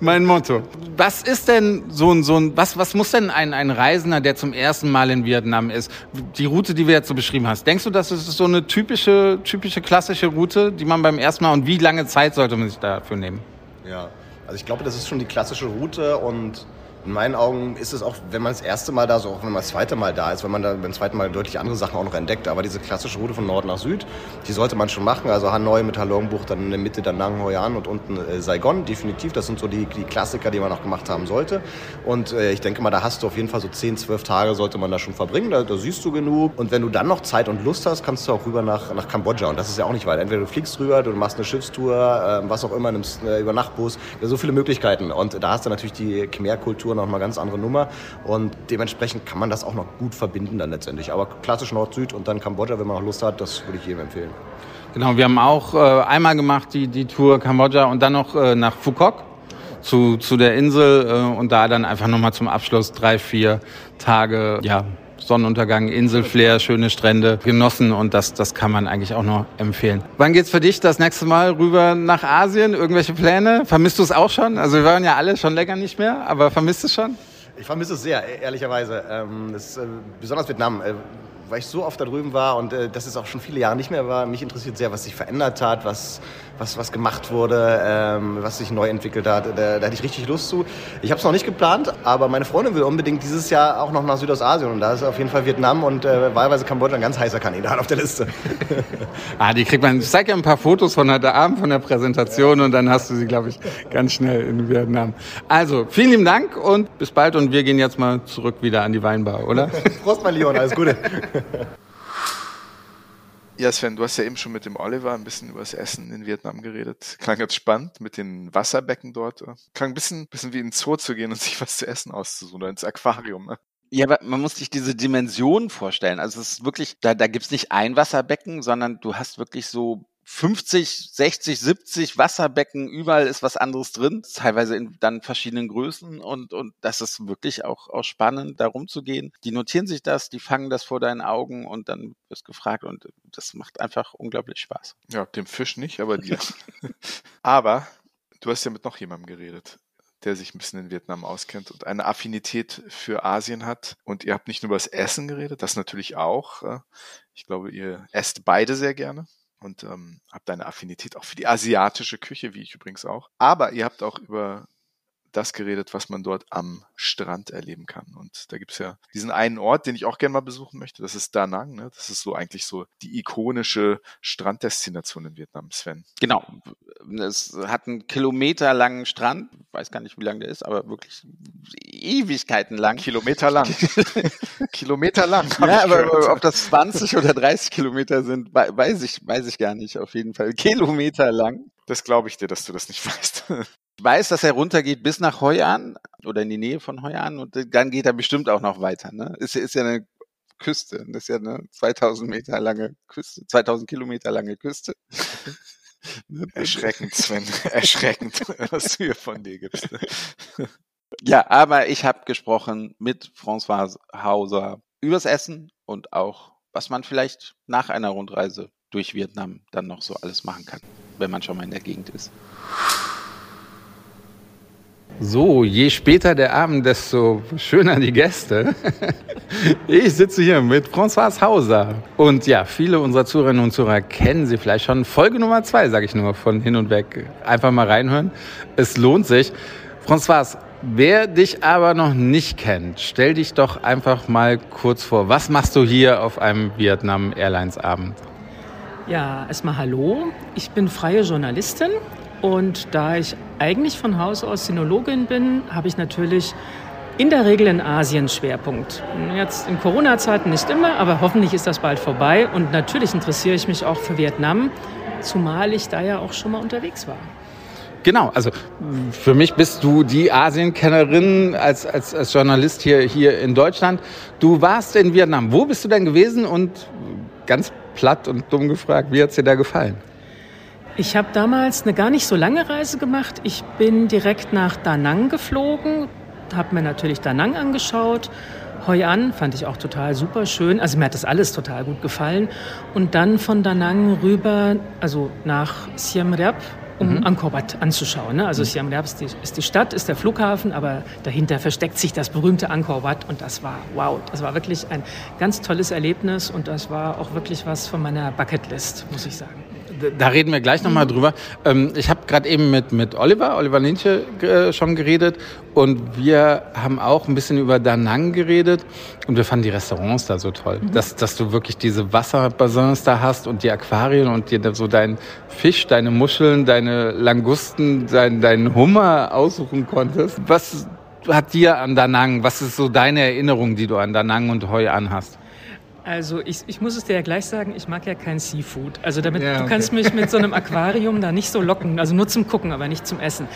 mein Motto. Was ist denn so ein, so ein, was, was muss denn ein, ein Reisender, der zum ersten Mal in Vietnam ist, die Route, die wir jetzt so beschrieben hast, denkst du, das ist so eine typische, typische klassische Route, die man beim ersten Mal und wie lange Zeit sollte man sich dafür nehmen? Ja, also ich glaube, das ist schon die klassische Route und in meinen Augen ist es auch, wenn man das erste Mal da, so auch wenn man das zweite Mal da ist, wenn man da beim zweiten Mal deutlich andere Sachen auch noch entdeckt. Aber diese klassische Route von Nord nach Süd, die sollte man schon machen. Also Hanoi mit Halongbuch, dann in der Mitte dann Nang Hoi An und unten äh, Saigon, definitiv. Das sind so die, die Klassiker, die man auch gemacht haben sollte. Und äh, ich denke mal, da hast du auf jeden Fall so 10, 12 Tage sollte man da schon verbringen. Da, da siehst du genug. Und wenn du dann noch Zeit und Lust hast, kannst du auch rüber nach, nach Kambodscha. Und das ist ja auch nicht weit. Entweder du fliegst rüber, du machst eine Schiffstour, äh, was auch immer, nimmst äh, über Nachtbus. So viele Möglichkeiten. Und da hast du natürlich die Khmer-Kultur noch mal ganz andere Nummer. Und dementsprechend kann man das auch noch gut verbinden dann letztendlich. Aber klassisch Nord-Süd und dann Kambodscha, wenn man noch Lust hat, das würde ich jedem empfehlen. Genau, wir haben auch äh, einmal gemacht die, die Tour Kambodscha und dann noch äh, nach Phuket zu, zu der Insel äh, und da dann einfach nochmal zum Abschluss drei, vier Tage, ja, Sonnenuntergang, Inselflair, schöne Strände genossen und das, das kann man eigentlich auch noch empfehlen. Wann geht's für dich das nächste Mal rüber nach Asien? Irgendwelche Pläne? Vermisst du es auch schon? Also wir waren ja alle schon länger nicht mehr, aber vermisst es schon? Ich vermisse es sehr, e-, ehrlicherweise. Ähm, das, äh, besonders Vietnam, äh, weil ich so oft da drüben war und äh, das ist auch schon viele Jahre nicht mehr war. Mich interessiert sehr, was sich verändert hat, was, was, was gemacht wurde, ähm, was sich neu entwickelt hat. Da, da hatte ich richtig Lust zu. Ich habe es noch nicht geplant, aber meine Freundin will unbedingt dieses Jahr auch noch nach Südostasien und da ist auf jeden Fall Vietnam und äh, wahlweise Kambodscha ein ganz heißer Kandidat auf der Liste. ah, die kriegt man. Ich zeige ja ein paar Fotos von heute Abend von der Präsentation und dann hast du sie, glaube ich, ganz schnell in Vietnam. Also vielen lieben Dank und bis bald und wir gehen jetzt mal zurück wieder an die Weinbar, oder? Prost, mein Leon, alles Gute. Ja, Sven, du hast ja eben schon mit dem Oliver ein bisschen über das Essen in Vietnam geredet. Klang jetzt spannend mit den Wasserbecken dort. Klang ein bisschen, bisschen wie in Zoo zu gehen und sich was zu essen auszusuchen oder ins Aquarium. Ne? Ja, aber man muss sich diese Dimensionen vorstellen. Also es ist wirklich, da, da gibt's nicht ein Wasserbecken, sondern du hast wirklich so 50, 60, 70 Wasserbecken, überall ist was anderes drin, teilweise in dann verschiedenen Größen und, und das ist wirklich auch, auch spannend, da rumzugehen. Die notieren sich das, die fangen das vor deinen Augen und dann wirst gefragt und das macht einfach unglaublich Spaß. Ja, dem Fisch nicht, aber dir. aber du hast ja mit noch jemandem geredet der sich ein bisschen in Vietnam auskennt und eine Affinität für Asien hat. Und ihr habt nicht nur über das Essen geredet, das natürlich auch. Äh, ich glaube, ihr esst beide sehr gerne und ähm, habt eine Affinität auch für die asiatische Küche, wie ich übrigens auch. Aber ihr habt auch über das geredet, was man dort am Strand erleben kann. Und da gibt's ja diesen einen Ort, den ich auch gerne mal besuchen möchte. Das ist Da Nang. Ne? Das ist so eigentlich so die ikonische Stranddestination in Vietnam, Sven. Genau. Es hat einen kilometerlangen Strand. Ich weiß gar nicht, wie lang der ist, aber wirklich Ewigkeiten lang. Kilometer lang. Kilometer lang. Ja, aber gehört. ob das 20 oder 30 Kilometer sind, weiß ich, weiß ich gar nicht. Auf jeden Fall Kilometer lang. Das glaube ich dir, dass du das nicht weißt. Ich weiß, dass er runtergeht bis nach Hoi An oder in die Nähe von Hoi An und dann geht er bestimmt auch noch weiter. Ne? Ist, ist ja eine Küste. Das ist ja eine 2000 Meter lange Küste, 2000 Kilometer lange Küste. Erschreckend, Sven. Erschreckend, was du hier von dir gibst. Ja, aber ich habe gesprochen mit François Hauser übers Essen und auch, was man vielleicht nach einer Rundreise durch Vietnam dann noch so alles machen kann, wenn man schon mal in der Gegend ist. So, je später der Abend, desto schöner die Gäste. Ich sitze hier mit François Hauser. Und ja, viele unserer Zuhörerinnen und Zuhörer kennen sie vielleicht schon. Folge Nummer zwei, sage ich nur, von Hin und Weg. Einfach mal reinhören. Es lohnt sich. François, wer dich aber noch nicht kennt, stell dich doch einfach mal kurz vor. Was machst du hier auf einem Vietnam Airlines Abend? Ja, erstmal hallo. Ich bin freie Journalistin und da ich eigentlich von Haus aus Sinologin bin, habe ich natürlich In der Regel in Asien Schwerpunkt. Jetzt in Corona-Zeiten nicht immer, aber hoffentlich ist das bald vorbei. Und natürlich interessiere ich mich auch für Vietnam, zumal ich da ja auch schon mal unterwegs war. Genau, also für mich bist du die Asienkennerin als, als, als Journalist hier, hier in Deutschland. Du warst in Vietnam. Wo bist du denn gewesen? Und ganz platt und dumm gefragt, wie hat es dir da gefallen? Ich habe damals eine gar nicht so lange Reise gemacht. Ich bin direkt nach Da Nang geflogen, habe mir natürlich Da Nang angeschaut. Hoi An fand ich auch total super schön. Also mir hat das alles total gut gefallen. Und dann von Da Nang rüber, also nach Siem Reap, um mhm. Angkor Wat anzuschauen. Ne? Also mhm. Siam Reap ist die, ist die Stadt, ist der Flughafen, aber dahinter versteckt sich das berühmte Angkor Wat und das war wow. Das war wirklich ein ganz tolles Erlebnis und das war auch wirklich was von meiner Bucketlist, muss ich sagen da reden wir gleich nochmal drüber. Ähm, ich habe gerade eben mit, mit Oliver, Oliver Linche, äh, schon geredet und wir haben auch ein bisschen über Da Nang geredet und wir fanden die Restaurants da so toll, mhm. dass, dass du wirklich diese Wasserbassins da hast und die Aquarien und dir so deinen Fisch, deine Muscheln, deine Langusten, dein, deinen Hummer aussuchen konntest. Was hat dir an Da Nang, was ist so deine Erinnerung, die du an Da Nang und Hoi an hast? Also ich, ich muss es dir ja gleich sagen, ich mag ja kein Seafood. Also damit, ja, okay. du kannst mich mit so einem Aquarium da nicht so locken, also nur zum Gucken, aber nicht zum Essen.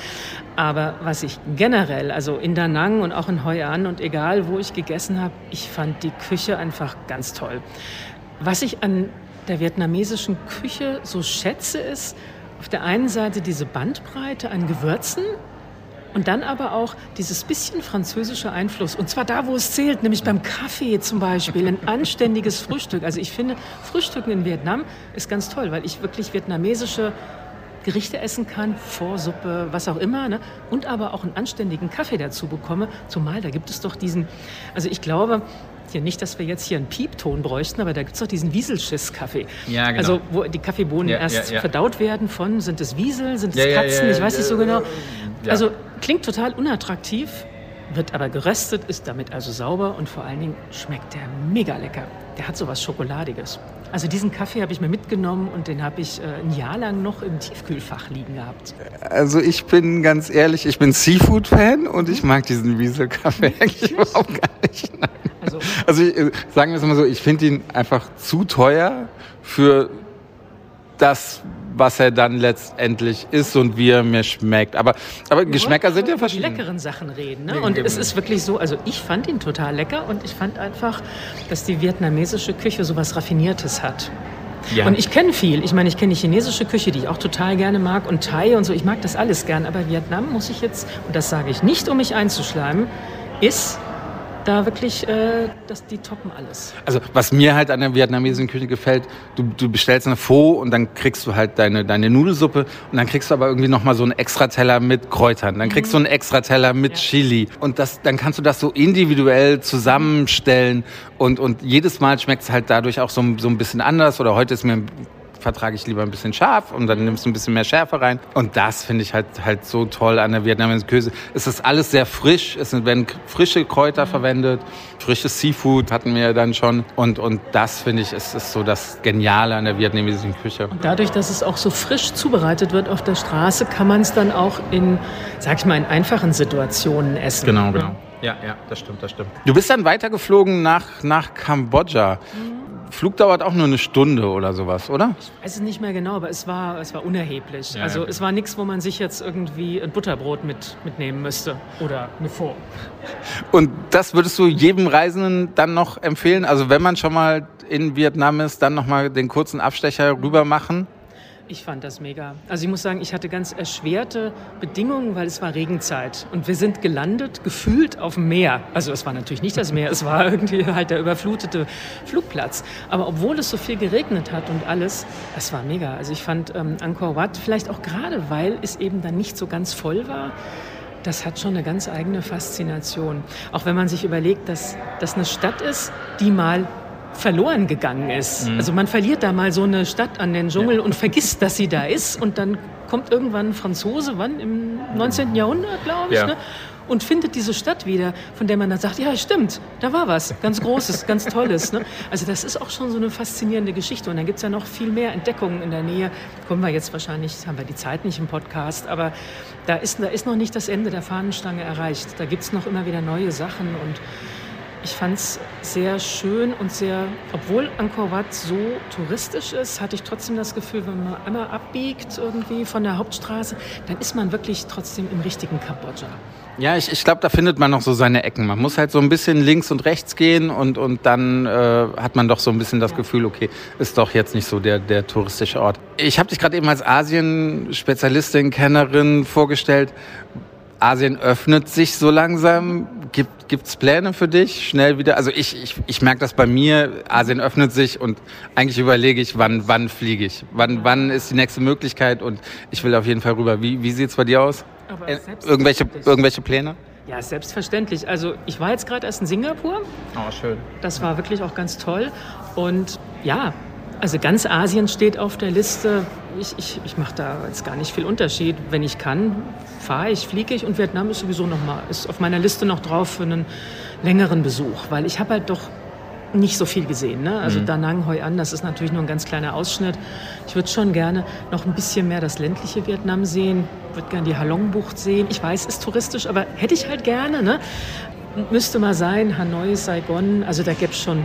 Aber was ich generell, also in Da Nang und auch in Hoi An und egal wo ich gegessen habe, ich fand die Küche einfach ganz toll. Was ich an der vietnamesischen Küche so schätze, ist auf der einen Seite diese Bandbreite an Gewürzen, und dann aber auch dieses bisschen französische Einfluss. Und zwar da, wo es zählt, nämlich beim Kaffee zum Beispiel. Ein anständiges Frühstück. Also ich finde, Frühstücken in Vietnam ist ganz toll, weil ich wirklich vietnamesische Gerichte essen kann, Vorsuppe, was auch immer, ne? und aber auch einen anständigen Kaffee dazu bekomme. Zumal da gibt es doch diesen, also ich glaube, hier nicht, dass wir jetzt hier einen Piepton bräuchten, aber da gibt es doch diesen Wieselschiss-Kaffee. Ja, genau. Also wo die Kaffeebohnen ja, erst ja, ja. verdaut werden von, sind es Wiesel, sind es Katzen, ich weiß nicht so genau. Also klingt total unattraktiv, wird aber geröstet, ist damit also sauber und vor allen Dingen schmeckt der mega lecker. Der hat so was Schokoladiges. Also diesen Kaffee habe ich mir mitgenommen und den habe ich äh, ein Jahr lang noch im Tiefkühlfach liegen gehabt. Also ich bin ganz ehrlich, ich bin Seafood-Fan und ich mag diesen Wiesel-Kaffee eigentlich überhaupt gar nicht. Also, also ich, äh, sagen wir es mal so, ich finde ihn einfach zu teuer für das, was er dann letztendlich ist und wie er mir schmeckt. Aber, aber Geschmäcker sind ja verschieden. Über leckeren Sachen reden. Ne? Und es ist wirklich so, also ich fand ihn total lecker und ich fand einfach, dass die vietnamesische Küche so was Raffiniertes hat. Ja. Und ich kenne viel. Ich meine, ich kenne die chinesische Küche, die ich auch total gerne mag und Thai und so. Ich mag das alles gern. Aber Vietnam muss ich jetzt, und das sage ich nicht, um mich einzuschleimen, ist da wirklich, äh, das, die toppen alles. Also was mir halt an der vietnamesischen Küche gefällt, du, du bestellst eine Pho und dann kriegst du halt deine, deine Nudelsuppe und dann kriegst du aber irgendwie nochmal so einen Extrateller mit Kräutern, dann kriegst mhm. du einen Extrateller mit ja. Chili und das, dann kannst du das so individuell zusammenstellen und, und jedes Mal schmeckt es halt dadurch auch so, so ein bisschen anders oder heute ist mir vertrage ich lieber ein bisschen scharf und dann nimmst du ein bisschen mehr Schärfe rein. Und das finde ich halt, halt so toll an der vietnamesischen Küche. Es ist alles sehr frisch, es werden frische Kräuter verwendet, frisches Seafood hatten wir dann schon. Und, und das finde ich ist, ist so das Geniale an der vietnamesischen Küche. Und dadurch, dass es auch so frisch zubereitet wird auf der Straße, kann man es dann auch in, sag ich mal, in einfachen Situationen essen. Genau, genau. Ja, ja, das stimmt, das stimmt. Du bist dann weitergeflogen nach, nach Kambodscha. Mhm. Flug dauert auch nur eine Stunde oder sowas, oder? Ich weiß es nicht mehr genau, aber es war, es war unerheblich. Ja, also ja. es war nichts, wo man sich jetzt irgendwie ein Butterbrot mit, mitnehmen müsste oder eine Vor. Und das würdest du jedem Reisenden dann noch empfehlen? Also wenn man schon mal in Vietnam ist, dann noch mal den kurzen Abstecher rüber machen? Ich fand das mega. Also ich muss sagen, ich hatte ganz erschwerte Bedingungen, weil es war Regenzeit. Und wir sind gelandet, gefühlt auf dem Meer. Also es war natürlich nicht das Meer, es war irgendwie halt der überflutete Flugplatz. Aber obwohl es so viel geregnet hat und alles, es war mega. Also ich fand ähm, Angkor Wat vielleicht auch gerade, weil es eben dann nicht so ganz voll war, das hat schon eine ganz eigene Faszination. Auch wenn man sich überlegt, dass das eine Stadt ist, die mal verloren gegangen ist. Mhm. Also man verliert da mal so eine Stadt an den Dschungel ja. und vergisst, dass sie da ist und dann kommt irgendwann ein Franzose, wann? Im 19. Jahrhundert, glaube ich. Ja. Ne? und findet diese Stadt wieder, von der man dann sagt, ja, stimmt, da war was, ganz Großes, ganz Tolles. Ne? Also das ist auch schon so eine faszinierende Geschichte. Und dann gibt es ja noch viel mehr Entdeckungen in der Nähe. Kommen wir jetzt wahrscheinlich, haben wir die Zeit nicht im Podcast, aber da ist, da ist noch nicht das Ende der Fahnenstange erreicht. Da gibt es noch immer wieder neue Sachen und ich fand es sehr schön und sehr, obwohl Angkor Wat so touristisch ist, hatte ich trotzdem das Gefühl, wenn man einmal abbiegt irgendwie von der Hauptstraße, dann ist man wirklich trotzdem im richtigen Kambodscha. Ja, ich, ich glaube, da findet man noch so seine Ecken. Man muss halt so ein bisschen links und rechts gehen und, und dann äh, hat man doch so ein bisschen das ja. Gefühl, okay, ist doch jetzt nicht so der, der touristische Ort. Ich habe dich gerade eben als Asien-Spezialistin, Kennerin vorgestellt. Asien öffnet sich so langsam. Gibt es Pläne für dich? Schnell wieder? Also ich, ich, ich merke das bei mir. Asien öffnet sich und eigentlich überlege ich, wann, wann fliege ich? Wann, wann ist die nächste Möglichkeit? Und ich will auf jeden Fall rüber. Wie, wie sieht es bei dir aus? Äh, irgendwelche, irgendwelche Pläne? Ja, selbstverständlich. Also ich war jetzt gerade erst in Singapur. Oh, schön. Das war wirklich auch ganz toll. Und ja, also ganz Asien steht auf der Liste. Ich, ich, ich mache da jetzt gar nicht viel Unterschied. Wenn ich kann, fahre ich, fliege ich und Vietnam ist sowieso noch mal, ist auf meiner Liste noch drauf für einen längeren Besuch, weil ich habe halt doch nicht so viel gesehen. Ne? Also mhm. Da Nang Hoi An, das ist natürlich nur ein ganz kleiner Ausschnitt. Ich würde schon gerne noch ein bisschen mehr das ländliche Vietnam sehen. Ich würde gerne die Halong-Bucht sehen. Ich weiß, ist touristisch, aber hätte ich halt gerne. Ne? Müsste mal sein, Hanoi, Saigon, also da gäbe es schon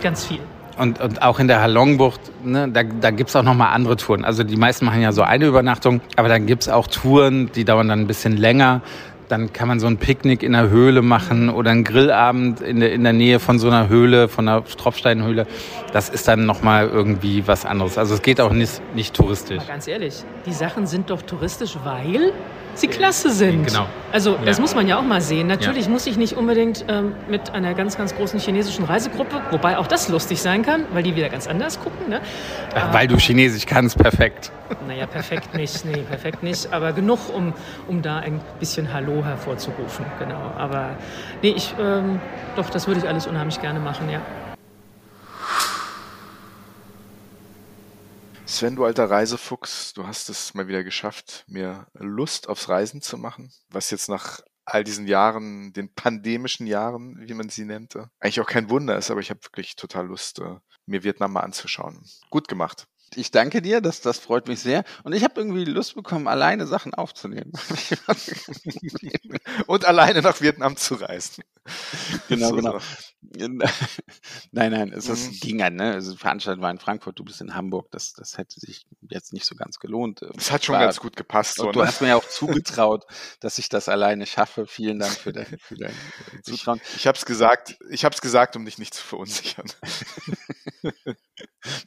ganz viel. Und, und auch in der Halongbucht, ne, da, da gibt es auch nochmal andere Touren. Also die meisten machen ja so eine Übernachtung, aber dann gibt es auch Touren, die dauern dann ein bisschen länger. Dann kann man so ein Picknick in der Höhle machen oder einen Grillabend in der, in der Nähe von so einer Höhle, von einer Tropfsteinhöhle. Das ist dann nochmal irgendwie was anderes. Also es geht auch nicht, nicht touristisch. Aber ganz ehrlich, die Sachen sind doch touristisch, weil sie klasse sind. Genau. Also das ja. muss man ja auch mal sehen. Natürlich ja. muss ich nicht unbedingt ähm, mit einer ganz, ganz großen chinesischen Reisegruppe, wobei auch das lustig sein kann, weil die wieder ganz anders gucken. Ne? Ach, weil du Chinesisch kannst, perfekt. Naja, perfekt nicht, nee, perfekt nicht, aber genug, um, um da ein bisschen Hallo hervorzurufen, genau. Aber nee, ich, ähm, doch, das würde ich alles unheimlich gerne machen, ja. Sven, du alter Reisefuchs, du hast es mal wieder geschafft, mir Lust aufs Reisen zu machen, was jetzt nach all diesen Jahren, den pandemischen Jahren, wie man sie nannte, eigentlich auch kein Wunder ist, aber ich habe wirklich total Lust, äh, mir Vietnam mal anzuschauen. Gut gemacht. Ich danke dir, das, das freut mich sehr. Und ich habe irgendwie Lust bekommen, alleine Sachen aufzunehmen. Und alleine nach Vietnam zu reisen. Genau, so, genau. nein, nein, es ist, mhm. ging ja, ne? Also Veranstaltung war in Frankfurt, du bist in Hamburg. Das, das hätte sich jetzt nicht so ganz gelohnt. Es hat schon war, ganz gut gepasst. So, du ne? hast mir ja auch zugetraut, dass ich das alleine schaffe. Vielen Dank für dein, für dein Zutrauen. Ich, ich habe es gesagt, ich habe es gesagt, um dich nicht zu verunsichern.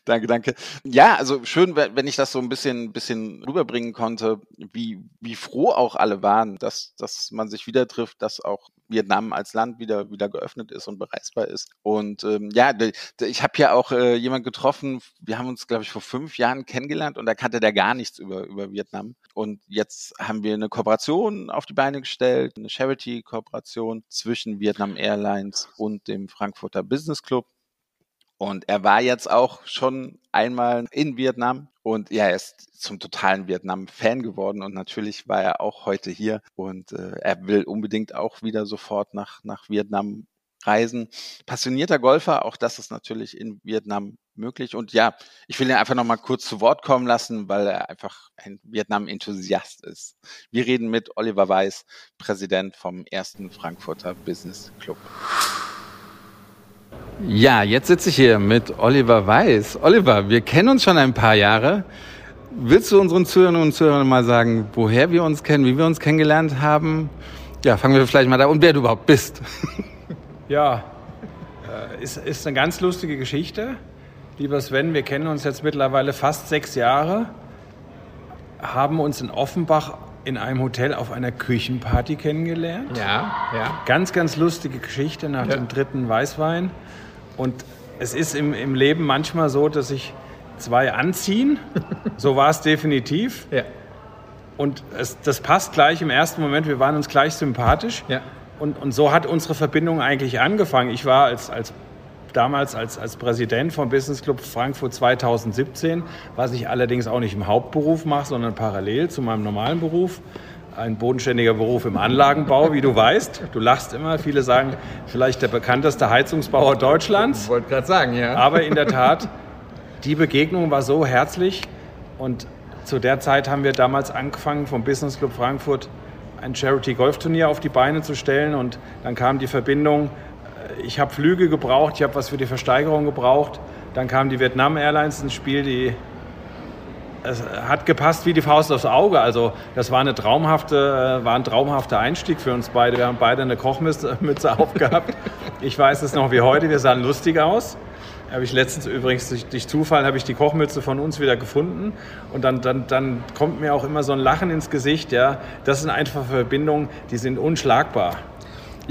Danke, danke. Ja, also schön, wenn ich das so ein bisschen, bisschen rüberbringen konnte, wie, wie froh auch alle waren, dass, dass man sich wieder trifft, dass auch Vietnam als Land wieder, wieder geöffnet ist und bereisbar ist. Und ähm, ja, ich habe ja auch äh, jemand getroffen, wir haben uns, glaube ich, vor fünf Jahren kennengelernt und da kannte der gar nichts über, über Vietnam. Und jetzt haben wir eine Kooperation auf die Beine gestellt, eine Charity-Kooperation zwischen Vietnam Airlines und dem Frankfurter Business Club. Und er war jetzt auch schon einmal in Vietnam und ja, er ist zum totalen Vietnam-Fan geworden und natürlich war er auch heute hier und äh, er will unbedingt auch wieder sofort nach, nach Vietnam reisen. Passionierter Golfer, auch das ist natürlich in Vietnam möglich. Und ja, ich will ihn einfach nochmal kurz zu Wort kommen lassen, weil er einfach ein Vietnam-Enthusiast ist. Wir reden mit Oliver Weiß, Präsident vom ersten Frankfurter Business Club. Ja, jetzt sitze ich hier mit Oliver Weiß. Oliver, wir kennen uns schon ein paar Jahre. Willst du unseren Zuhörern und Zuhörern mal sagen, woher wir uns kennen, wie wir uns kennengelernt haben? Ja, fangen wir vielleicht mal da und wer du überhaupt bist. Ja, äh, ist, ist eine ganz lustige Geschichte. Lieber Sven, wir kennen uns jetzt mittlerweile fast sechs Jahre, haben uns in Offenbach in einem Hotel auf einer Küchenparty kennengelernt. Ja, ja. Ganz, ganz lustige Geschichte nach ja. dem dritten Weißwein. Und es ist im, im Leben manchmal so, dass sich zwei anziehen. so war es definitiv. Ja. Und es, das passt gleich im ersten Moment. Wir waren uns gleich sympathisch. Ja. Und, und so hat unsere Verbindung eigentlich angefangen. Ich war als, als damals als, als Präsident vom Business Club Frankfurt 2017, was ich allerdings auch nicht im Hauptberuf mache, sondern parallel zu meinem normalen Beruf. Ein bodenständiger Beruf im Anlagenbau, wie du weißt. Du lachst immer. Viele sagen, vielleicht der bekannteste Heizungsbauer Deutschlands. Ich wollte gerade sagen, ja. Aber in der Tat, die Begegnung war so herzlich. Und zu der Zeit haben wir damals angefangen, vom Business Club Frankfurt ein Charity-Golf-Turnier auf die Beine zu stellen. Und dann kam die Verbindung, äh, ich habe Flüge gebraucht, ich habe was für die Versteigerung gebraucht. Dann kam die Vietnam Airlines ins Spiel, die es hat gepasst wie die Faust aufs Auge. Also das war, eine traumhafte, äh, war ein traumhafter Einstieg für uns beide. Wir haben beide eine Kochmütze aufgehabt. Ich weiß es noch wie heute, wir sahen lustig aus. Habe ich letztens übrigens durch, durch Zufall habe ich die Kochmütze von uns wieder gefunden und dann, dann, dann kommt mir auch immer so ein Lachen ins Gesicht. Ja, das sind einfach Verbindungen, die sind unschlagbar.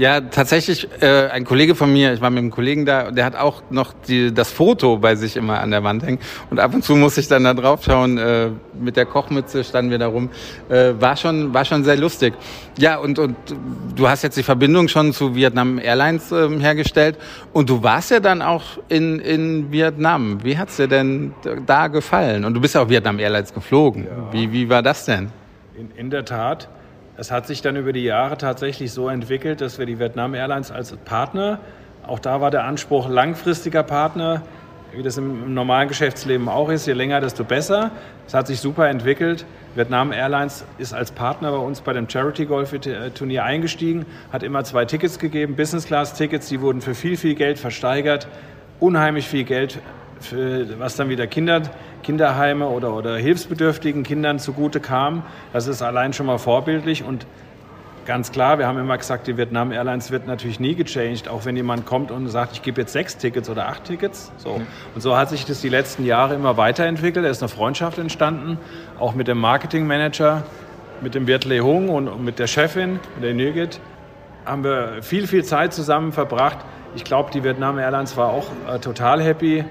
Ja, tatsächlich, äh, ein Kollege von mir, ich war mit einem Kollegen da, der hat auch noch die, das Foto bei sich immer an der Wand hängen. Und ab und zu muss ich dann da drauf schauen. Äh, mit der Kochmütze standen wir da rum. Äh, war, schon, war schon sehr lustig. Ja, und, und du hast jetzt die Verbindung schon zu Vietnam Airlines äh, hergestellt. Und du warst ja dann auch in, in Vietnam. Wie hat's dir denn da gefallen? Und du bist ja auch Vietnam Airlines geflogen. Ja. Wie, wie war das denn? In, in der Tat es hat sich dann über die Jahre tatsächlich so entwickelt, dass wir die Vietnam Airlines als Partner, auch da war der Anspruch langfristiger Partner, wie das im normalen Geschäftsleben auch ist, je länger, desto besser. Es hat sich super entwickelt. Vietnam Airlines ist als Partner bei uns bei dem Charity Golf Turnier eingestiegen, hat immer zwei Tickets gegeben, Business Class Tickets, die wurden für viel, viel Geld versteigert, unheimlich viel Geld, für, was dann wieder Kinder Kinderheime oder, oder hilfsbedürftigen Kindern zugute kam. Das ist allein schon mal vorbildlich und ganz klar, wir haben immer gesagt, die Vietnam Airlines wird natürlich nie gechanged, auch wenn jemand kommt und sagt, ich gebe jetzt sechs Tickets oder acht Tickets. So. Und so hat sich das die letzten Jahre immer weiterentwickelt. Da ist eine Freundschaft entstanden, auch mit dem Marketingmanager, mit dem Wirt Le Hung und mit der Chefin, der Nugget, haben wir viel, viel Zeit zusammen verbracht. Ich glaube, die Vietnam Airlines war auch äh, total happy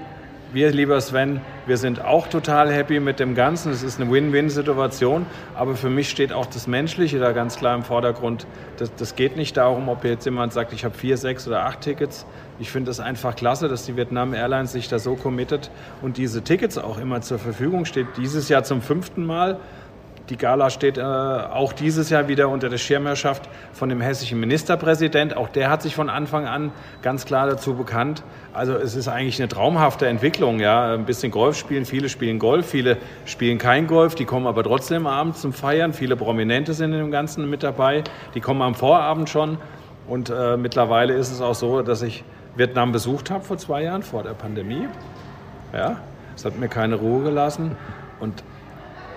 wir, lieber Sven, wir sind auch total happy mit dem Ganzen. Es ist eine Win-Win-Situation. Aber für mich steht auch das Menschliche da ganz klar im Vordergrund. Das, das geht nicht darum, ob jetzt jemand sagt, ich habe vier, sechs oder acht Tickets. Ich finde es einfach klasse, dass die Vietnam Airlines sich da so committet und diese Tickets auch immer zur Verfügung steht. Dieses Jahr zum fünften Mal. Die Gala steht äh, auch dieses Jahr wieder unter der Schirmherrschaft von dem hessischen Ministerpräsident. Auch der hat sich von Anfang an ganz klar dazu bekannt. Also es ist eigentlich eine traumhafte Entwicklung. Ja, ein bisschen Golf spielen. Viele spielen Golf, viele spielen kein Golf. Die kommen aber trotzdem abends zum Feiern. Viele Prominente sind in dem Ganzen mit dabei. Die kommen am Vorabend schon. Und äh, mittlerweile ist es auch so, dass ich Vietnam besucht habe vor zwei Jahren, vor der Pandemie. Ja, es hat mir keine Ruhe gelassen. Und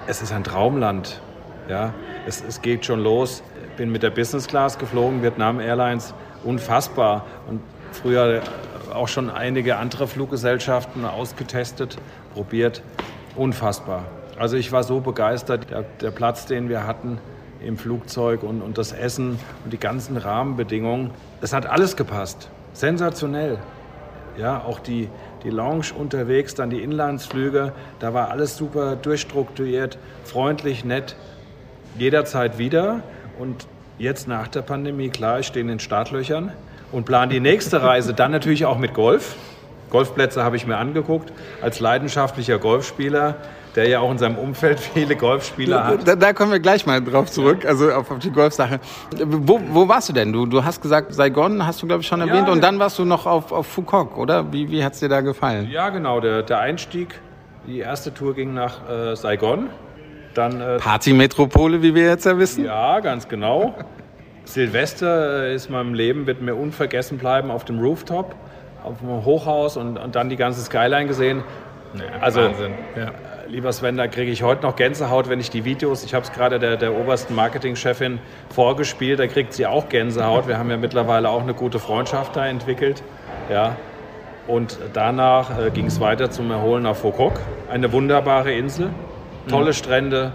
es ist ein Traumland. Ja, es, es geht schon los. Bin mit der Business Class geflogen, Vietnam Airlines, unfassbar. Und früher auch schon einige andere Fluggesellschaften ausgetestet, probiert, unfassbar. Also ich war so begeistert, der, der Platz, den wir hatten im Flugzeug und, und das Essen und die ganzen Rahmenbedingungen, es hat alles gepasst. Sensationell. Ja, auch die, die Lounge unterwegs, dann die Inlandsflüge. Da war alles super durchstrukturiert, freundlich, nett. Jederzeit wieder. Und jetzt nach der Pandemie, klar, ich stehe in den Startlöchern und plane die nächste Reise dann natürlich auch mit Golf. Golfplätze habe ich mir angeguckt. Als leidenschaftlicher Golfspieler der ja auch in seinem Umfeld viele Golfspieler hat. Da, da kommen wir gleich mal drauf zurück, also auf, auf die Golfsache. Wo, wo warst du denn? Du, du hast gesagt, Saigon hast du, glaube ich, schon erwähnt. Ja, und dann warst du noch auf, auf Phuket, oder? Wie, wie hat es dir da gefallen? Ja, genau. Der, der Einstieg, die erste Tour ging nach äh, Saigon. Dann, äh, Partymetropole, wie wir jetzt ja wissen. Ja, ganz genau. Silvester ist meinem Leben, wird mir unvergessen bleiben auf dem Rooftop, auf dem Hochhaus und, und dann die ganze Skyline gesehen. Ja, also, Wahnsinn. Ja lieber Sven, da kriege ich heute noch Gänsehaut, wenn ich die Videos, ich habe es gerade der, der obersten Marketingchefin vorgespielt, da kriegt sie auch Gänsehaut. Wir haben ja mittlerweile auch eine gute Freundschaft da entwickelt. Ja. Und danach äh, ging es weiter zum Erholen auf Fokok, eine wunderbare Insel, tolle mhm. Strände,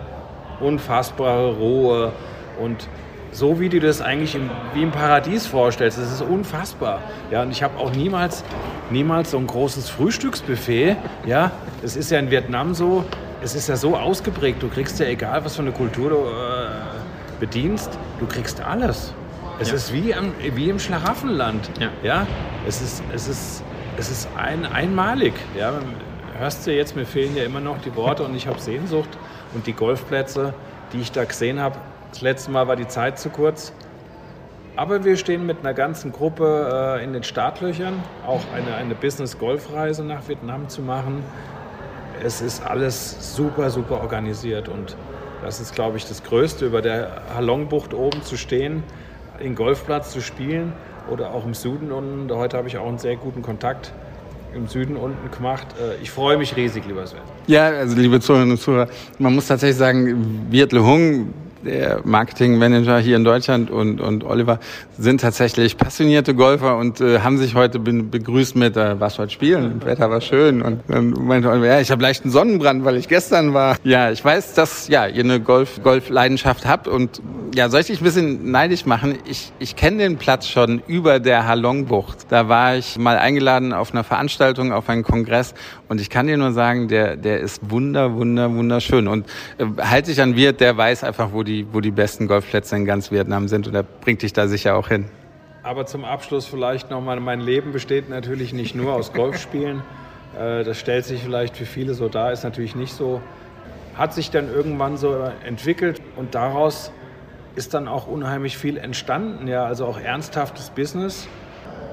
unfassbare Ruhe und so wie du das eigentlich im, wie im Paradies vorstellst. Das ist unfassbar. Ja, und ich habe auch niemals, niemals so ein großes Frühstücksbuffet. Ja, es ist ja in Vietnam so, es ist ja so ausgeprägt. Du kriegst ja egal, was für eine Kultur du äh, bedienst, du kriegst alles. Es ja. ist wie, am, wie im Schlaraffenland. Ja. ja, es ist, es ist, es ist ein, einmalig. Ja, hörst du jetzt, mir fehlen ja immer noch die Worte und ich habe Sehnsucht und die Golfplätze, die ich da gesehen habe, Das letzte Mal war die Zeit zu kurz. Aber wir stehen mit einer ganzen Gruppe äh, in den Startlöchern, auch eine, eine Business-Golf-Reise nach Vietnam zu machen. Es ist alles super, super organisiert und das ist, glaube ich, das Größte, über der Halongbucht oben zu stehen, den Golfplatz zu spielen oder auch im Süden unten. Heute habe ich auch einen sehr guten Kontakt im Süden unten gemacht. Äh, ich freue mich riesig, lieber Sven. Ja, also liebe Zuhörerinnen und Zuhörer, man muss tatsächlich sagen, Viet Le Hung der Marketingmanager hier in Deutschland und, und Oliver sind tatsächlich passionierte Golfer und äh, haben sich heute begrüßt mit, äh, was heute spielen, Wetter war schön und dann meinte Oliver, ja, ich habe leichten Sonnenbrand, weil ich gestern war. Ja, ich weiß, dass ja ihr eine Golf Golfleidenschaft habt und ja, soll ich dich ein bisschen neidisch machen? Ich, ich kenne den Platz schon über der Halongbucht. Da war ich mal eingeladen auf einer Veranstaltung, auf einen Kongress und ich kann dir nur sagen, der, der ist wunder, wunder, wunderschön und äh, halt dich an Wirt, der weiß einfach, wo die die, wo die besten Golfplätze in ganz Vietnam sind und er bringt dich da sicher auch hin. Aber zum Abschluss vielleicht nochmal, mein Leben besteht natürlich nicht nur aus Golfspielen. Äh, das stellt sich vielleicht für viele so dar, ist natürlich nicht so. Hat sich dann irgendwann so entwickelt und daraus ist dann auch unheimlich viel entstanden, ja, also auch ernsthaftes Business.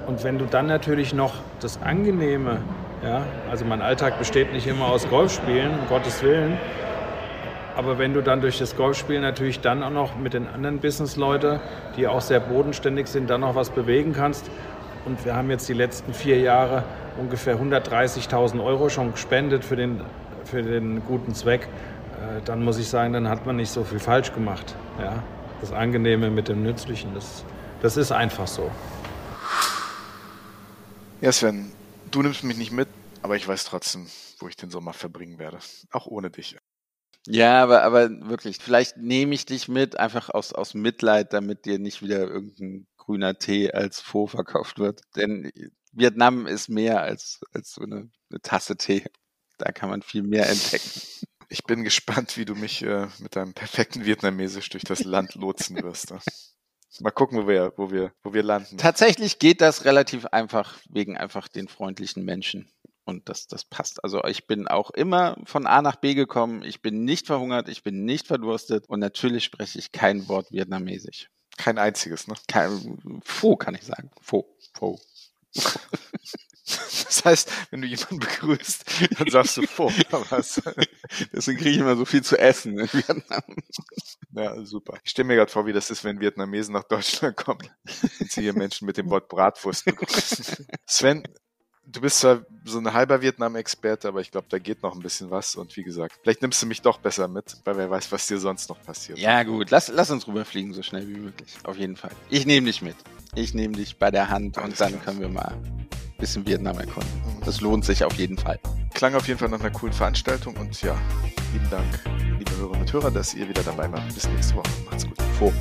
Und wenn du dann natürlich noch das Angenehme, ja, also mein Alltag besteht nicht immer aus Golfspielen, um Gottes Willen, aber wenn du dann durch das Golfspiel natürlich dann auch noch mit den anderen Businessleuten, die auch sehr bodenständig sind, dann noch was bewegen kannst. Und wir haben jetzt die letzten vier Jahre ungefähr 130.000 Euro schon gespendet für den, für den guten Zweck. Äh, dann muss ich sagen, dann hat man nicht so viel falsch gemacht. Ja? Das Angenehme mit dem Nützlichen, das, das ist einfach so. Ja, Sven, du nimmst mich nicht mit, aber ich weiß trotzdem, wo ich den Sommer verbringen werde. Auch ohne dich. Ja, aber, aber wirklich, vielleicht nehme ich dich mit, einfach aus, aus Mitleid, damit dir nicht wieder irgendein grüner Tee als Faux verkauft wird. Denn Vietnam ist mehr als, als so eine, eine Tasse Tee. Da kann man viel mehr entdecken. Ich bin gespannt, wie du mich äh, mit deinem perfekten Vietnamesisch durch das Land lotsen wirst. Ne? Mal gucken, wo wir, wo wir, wo wir landen. Tatsächlich geht das relativ einfach wegen einfach den freundlichen Menschen. Und das, das passt. Also ich bin auch immer von A nach B gekommen. Ich bin nicht verhungert, ich bin nicht verdurstet und natürlich spreche ich kein Wort Vietnamesisch. Kein einziges, ne? Kein, Pho kann ich sagen. Pho. Pho. Das heißt, wenn du jemanden begrüßt, dann sagst du Pho. Was? Deswegen kriege ich immer so viel zu essen in Vietnam. Ja, super. Ich stelle mir gerade vor, wie das ist, wenn Vietnamesen nach Deutschland kommen und sie hier Menschen mit dem Wort Bratwurst begrüßen. Sven, du bist zwar so ein halber Vietnam-Experte, aber ich glaube, da geht noch ein bisschen was. Und wie gesagt, vielleicht nimmst du mich doch besser mit, weil wer weiß, was dir sonst noch passiert. Ja, gut, lass, lass uns rüberfliegen, so schnell wie möglich. Auf jeden Fall. Ich nehme dich mit. Ich nehme dich bei der Hand Alles und dann klar. können wir mal ein bisschen Vietnam erkunden. Mhm. Das lohnt sich auf jeden Fall. Klang auf jeden Fall nach einer coolen Veranstaltung und ja, lieben Dank, liebe Hörerinnen und Hörer, dass ihr wieder dabei wart. Bis nächste Woche. Macht's gut. Vor.